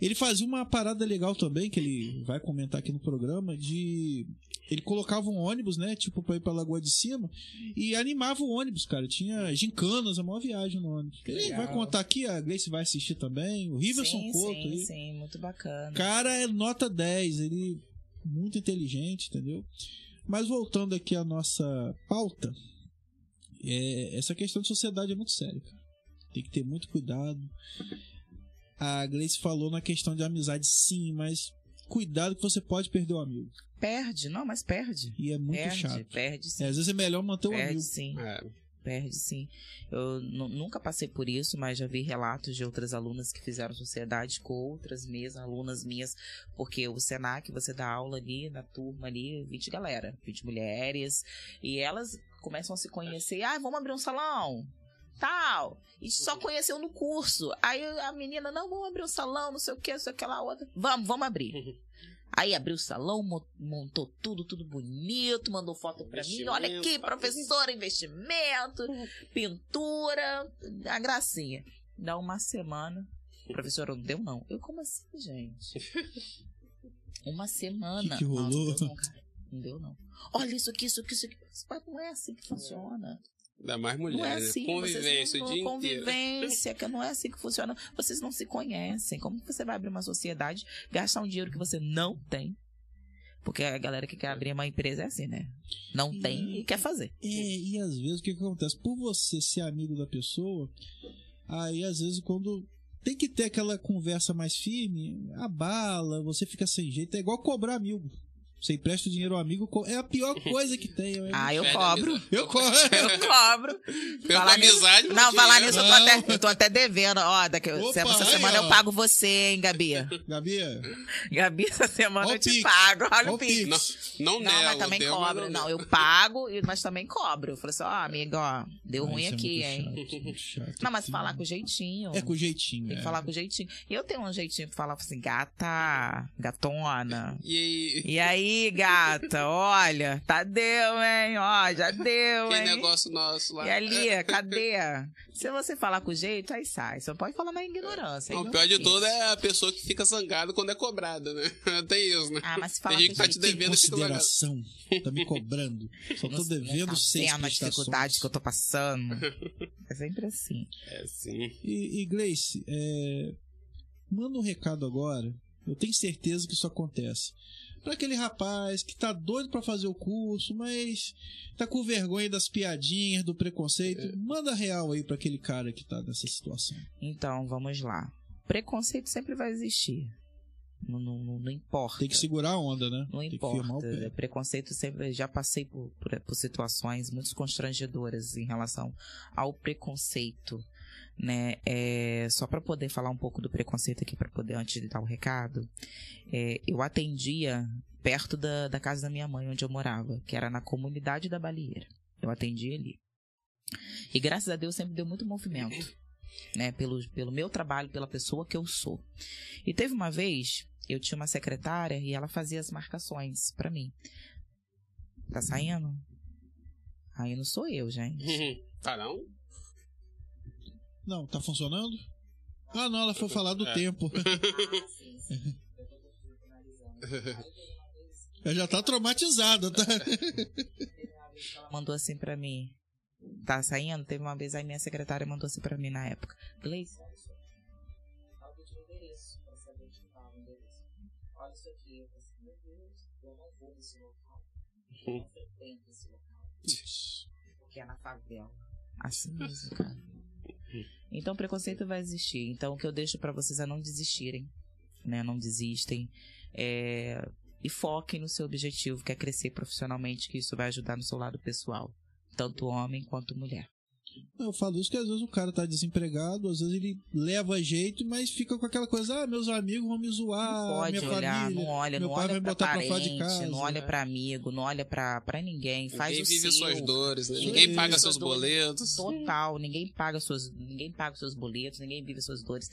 Ele fazia uma parada legal também, que ele vai comentar aqui no programa, de. Ele colocava um ônibus, né? Tipo, pra ir pra Lagoa de Cima, e animava o ônibus, cara. Tinha gincanas, a maior viagem no ônibus. Ele vai contar aqui, a Grace vai assistir também. O Riverson sim, Couto sim, aí. Sim, muito bacana. Cara, é nota 10, ele muito inteligente, entendeu? Mas voltando aqui à nossa pauta, é, essa questão de sociedade é muito séria, cara. Tem que ter muito cuidado. A Gleice falou na questão de amizade, sim, mas cuidado que você pode perder o amigo. Perde, não, mas perde. E é muito perde, chato. Perde, sim. É, às vezes é melhor manter o perde, amigo. Sim. É perde sim. Eu nunca passei por isso, mas já vi relatos de outras alunas que fizeram sociedade com outras mesmas alunas minhas, porque o Senac, você dá aula ali na turma ali, 20 galera, 20 mulheres, e elas começam a se conhecer, ah, vamos abrir um salão, tal. E só uhum. conheceu no curso. Aí a menina, não, vamos abrir um salão, não sei o que, não sei aquela outra. Vamos, vamos abrir. Aí abriu o salão, montou tudo, tudo bonito, mandou foto pra mim. Olha aqui, professora, investimento, pintura, a gracinha. Dá uma semana. Professora, não deu não. Eu, como assim, gente? Uma semana. Que, que rolou? Nossa, não, deu não, cara. Não deu não. Olha isso aqui, isso aqui, isso aqui. Mas não é assim que funciona. Ainda mais mulher, não é né? assim, Convivência o dia Convivência, que não é assim que funciona. Vocês não se conhecem. Como você vai abrir uma sociedade, gastar um dinheiro que você não tem, Porque a galera que quer abrir uma empresa é assim, né? Não tem e quer fazer. É, e às vezes o que, que acontece? Por você ser amigo da pessoa, aí às vezes quando tem que ter aquela conversa mais firme, abala, você fica sem jeito, é igual cobrar amigo. Você empresta o dinheiro ao amigo, é a pior coisa que tem. É ah, eu cobro. Eu cobro. Eu cobro. Falar amizade. Não, falar nisso, eu tô, até, eu tô até devendo. Ó, daqui, Opa, essa aí, semana ó. eu pago você, hein, Gabi? Gabi? Gabi, essa semana eu te Pix. pago. Olha o Pix. Não, não, não mas também cobro. Não, eu pago, mas também cobro. Eu falei assim, ó, amigo, ó, deu ruim é aqui, é hein? Chato, chato, não, mas falar com jeitinho. É com jeitinho, Tem que é. falar com jeitinho. E eu tenho um jeitinho pra falar assim, gata, gatona. E, e aí, gata? Olha, tá deu, hein? Ó, já deu, que hein? negócio nosso lá. E ali, cadê? Se você falar com jeito, aí sai. Não pode falar na ignorância. Não, o pior de tudo é a pessoa que fica zangada quando é cobrada, né? Tem isso, né? Ah, mas se falar Tem gente que tá te devendo consideração. Tá me cobrando. Só tô devendo seis Tem a dificuldade que eu tô passando. É sempre assim. É sim. E, e Gleice, é... manda um recado agora. Eu tenho certeza que isso acontece para aquele rapaz que tá doido para fazer o curso, mas tá com vergonha das piadinhas, do preconceito. É. Manda real aí para aquele cara que tá nessa situação. Então, vamos lá. Preconceito sempre vai existir. Não, não, não, importa. Tem que segurar a onda, né? Não Tem importa. Preconceito sempre. Já passei por, por, por situações muito constrangedoras em relação ao preconceito né? É, só para poder falar um pouco do preconceito aqui, para poder antes de dar o recado, é, eu atendia perto da, da casa da minha mãe, onde eu morava, que era na comunidade da Balieira. Eu atendia ali. E graças a Deus sempre deu muito movimento, né? Pelo, pelo meu trabalho, pela pessoa que eu sou. E teve uma vez, eu tinha uma secretária e ela fazia as marcações para mim. Tá saindo? Aí não sou eu, gente. tá não? Não, tá funcionando? Ah, não, ela foi falar do é. tempo. Ela já tá traumatizada, tá? Mandou assim pra mim. Tá saindo? Teve uma vez aí minha secretária mandou assim pra mim na época. Gleice, olha isso aqui. Eu meu Deus, eu não vou nesse local. Eu não frequento esse local. Porque é na favela. Assim mesmo, cara. Então, preconceito vai existir. Então, o que eu deixo para vocês é não desistirem, né? Não desistem. É... E foquem no seu objetivo, que é crescer profissionalmente, que isso vai ajudar no seu lado pessoal, tanto homem quanto mulher. Eu falo isso que às vezes o cara tá desempregado, às vezes ele leva jeito, mas fica com aquela coisa, ah, meus amigos vão me zoar, não pode minha olhar, família, não olha, meu não pai olha vai pra botar parente, pra fora de casa. não olha pra amigo, não olha pra, pra ninguém, faz ninguém o vive seu. suas dores, né? ninguém paga seus boletos. Total, ninguém paga suas, ninguém paga seus boletos, ninguém vive suas dores.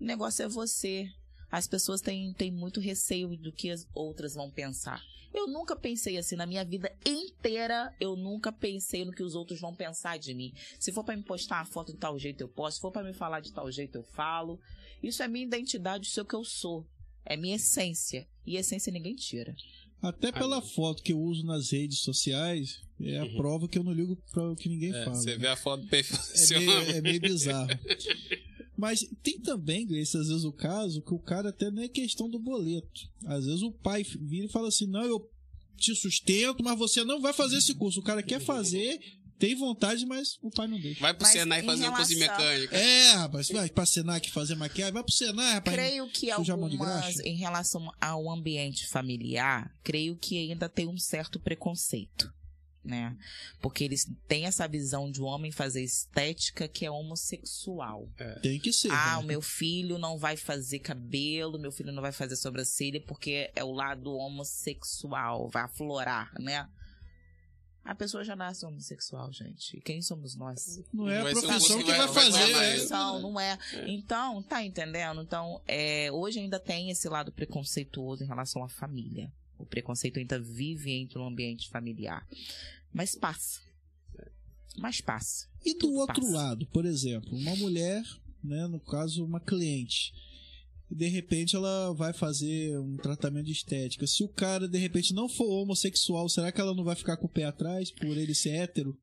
O negócio é você. As pessoas têm, têm muito receio do que as outras vão pensar. Eu nunca pensei assim na minha vida inteira. Eu nunca pensei no que os outros vão pensar de mim. Se for para me postar uma foto de tal jeito, eu posto. Se for para me falar de tal jeito, eu falo. Isso é minha identidade, isso é o que eu sou. É minha essência. E essência ninguém tira. Até pela foto que eu uso nas redes sociais, é a uhum. prova que eu não ligo para o que ninguém é, fala. Você né? vê a foto do perfil. É meio, é meio bizarro. Mas tem também, Grace, às vezes o caso que o cara até não é questão do boleto. Às vezes o pai vira e fala assim: não, eu te sustento, mas você não vai fazer esse curso. O cara quer fazer, tem vontade, mas o pai não deixa. Vai pro mas Senai fazer relação... um curso de mecânica. É, rapaz, vai pra Senai fazer maquiagem, vai pro Senai, rapaz. Creio que algumas, em relação ao ambiente familiar, creio que ainda tem um certo preconceito né? Porque eles têm essa visão de um homem fazer estética que é homossexual. É. Tem que ser. Ah, né? o meu filho não vai fazer cabelo, meu filho não vai fazer sobrancelha porque é o lado homossexual, vai aflorar, né? A pessoa já nasce homossexual, gente. Quem somos nós? Não é a profissão que, que vai, fazer. Não é a profissão, não é. Então, tá entendendo? Então, é, hoje ainda tem esse lado preconceituoso em relação à família. O preconceito ainda vive entre o ambiente familiar. Mas passa. Mas passa. E do outro passa. lado, por exemplo, uma mulher, né, no caso, uma cliente. E de repente ela vai fazer um tratamento de estética. Se o cara de repente não for homossexual, será que ela não vai ficar com o pé atrás por ele ser hétero?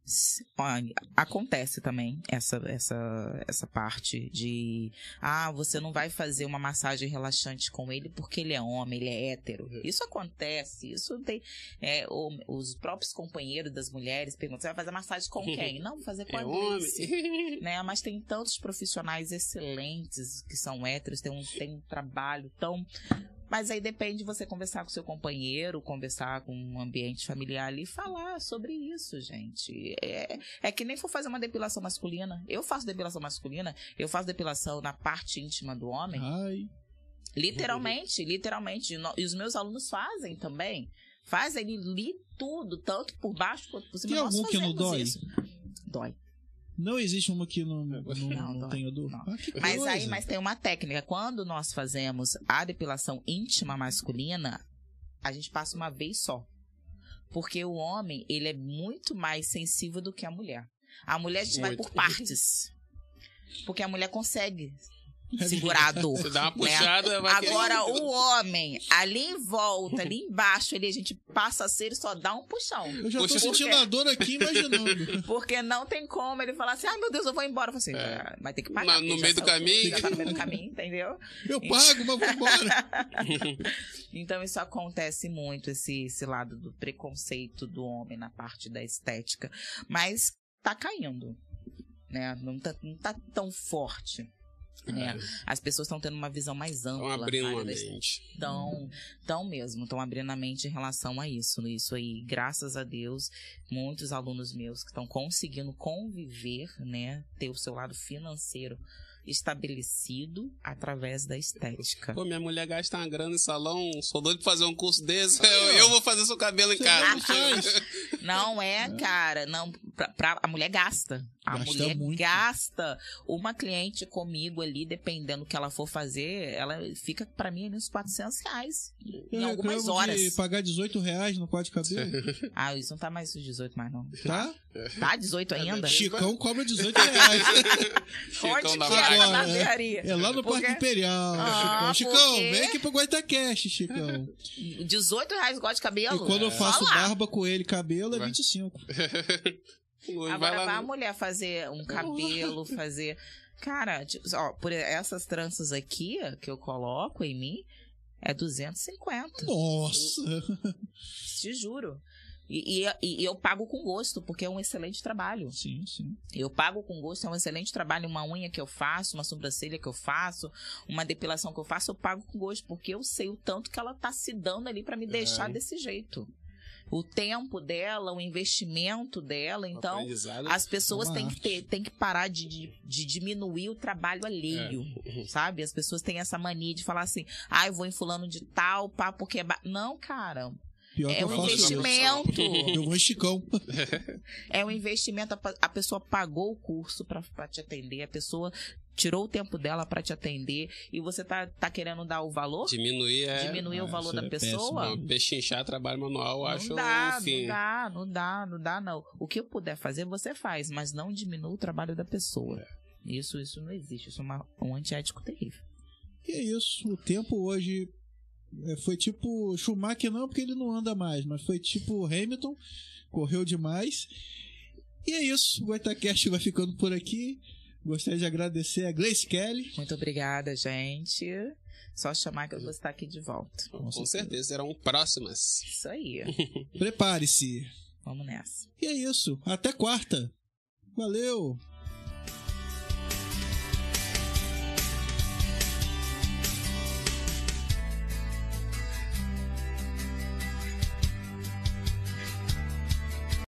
Acontece também essa essa essa parte de ah, você não vai fazer uma massagem relaxante com ele porque ele é homem, ele é hétero. Isso acontece, isso tem é, os próprios companheiros das mulheres perguntam, você vai fazer massagem com quem? Não, vou fazer com é a homem. né? Mas tem tantos profissionais excelentes que são héteros, tem um, tem um trabalho tão. Mas aí depende de você conversar com seu companheiro, conversar com um ambiente familiar ali e falar sobre isso, gente. É, é que nem for fazer uma depilação masculina. Eu faço depilação masculina, eu faço depilação na parte íntima do homem. Ai. Literalmente, literalmente. E os meus alunos fazem também. Fazem ali tudo, tanto por baixo quanto por cima. Tem algum que não dói? Isso. Dói. Não existe uma que não, não, não, não tenha dor. Ah, mas aí, mas tem uma técnica. Quando nós fazemos a depilação íntima masculina, a gente passa uma vez só. Porque o homem, ele é muito mais sensível do que a mulher. A mulher a gente muito. vai por partes. Porque a mulher consegue segurado. Você dá uma né? puxada, né? vai Agora, o homem, ali em volta, ali embaixo, ele, a gente passa a ser e só dá um puxão. Eu já tô sentindo porque... a dor aqui imaginando. porque não tem como ele falar assim, ai meu Deus, eu vou embora. Eu assim, é. Ah, mas tem que pagar. no meio do caminho. Já tá no meio do caminho, entendeu? Eu pago, mas vou embora. então isso acontece muito, esse, esse lado do preconceito do homem na parte da estética. Mas tá caindo. Né? Não, tá, não tá tão forte. É. As pessoas estão tendo uma visão mais ampla. Estão abrindo a mente. Estão, estão mesmo, estão abrindo a mente em relação a isso. Isso aí, graças a Deus, muitos alunos meus que estão conseguindo conviver, né, ter o seu lado financeiro estabelecido através da estética. Pô, minha mulher gasta uma grana em salão, sou doido de fazer um curso desse, eu, eu vou fazer seu cabelo em casa. Não é, cara, não, pra, pra, a mulher gasta. A gasta mulher muito. gasta. Uma cliente comigo ali, dependendo do que ela for fazer, ela fica para mim uns 400 reais eu em algumas horas. De pagar 18 reais no quadro de cabelo? ah, isso não tá mais 18 mais não. Tá? Tá 18 ainda? Chicão cobra 18 reais. Onde que é na barbearia? É lá no Porque... Parque Imperial. Ah, Chicão, Chicão porque... vem aqui pro Guaitacast, Chicão. 18 reais o de cabelo? E quando eu faço barba com ele, cabelo é 25. Agora vai, a mulher fazer um cabelo, fazer. Cara, ó, por essas tranças aqui que eu coloco em mim, é 250. Nossa! Te juro. E, e, e, eu pago com gosto, porque é um excelente trabalho. Sim, sim. Eu pago com gosto, é um excelente trabalho. Uma unha que eu faço, uma sobrancelha que eu faço, uma depilação que eu faço, eu pago com gosto, porque eu sei o tanto que ela tá se dando ali para me deixar é. desse jeito o tempo dela, o investimento dela. Então, as pessoas têm que, ter, têm que parar de, de, de diminuir o trabalho alheio, é. sabe? As pessoas têm essa mania de falar assim, ah, eu vou em fulano de tal, pá, porque... É Não, cara, Pior é um investimento. Eu vou esticão. é um investimento. A pessoa pagou o curso para te atender, a pessoa tirou o tempo dela para te atender e você tá, tá querendo dar o valor? Diminuir, é, Diminuir é, o valor da é pessoa? Pechinchar trabalho manual, não acho dá, Não dá, não dá, não dá, não. O que eu puder fazer, você faz, mas não diminua o trabalho da pessoa. É. Isso, isso não existe. Isso é uma, um antiético terrível. E é isso. O tempo hoje é, foi tipo Schumacher, não, porque ele não anda mais, mas foi tipo Hamilton, correu demais. E é isso. O Goitacast vai ficando por aqui. Gostaria de agradecer a Gleice Kelly. Muito obrigada, gente. Só chamar que eu vou estar aqui de volta. Com, Com certeza, serão próximas. Isso aí. Prepare-se. Vamos nessa. E é isso. Até quarta. Valeu.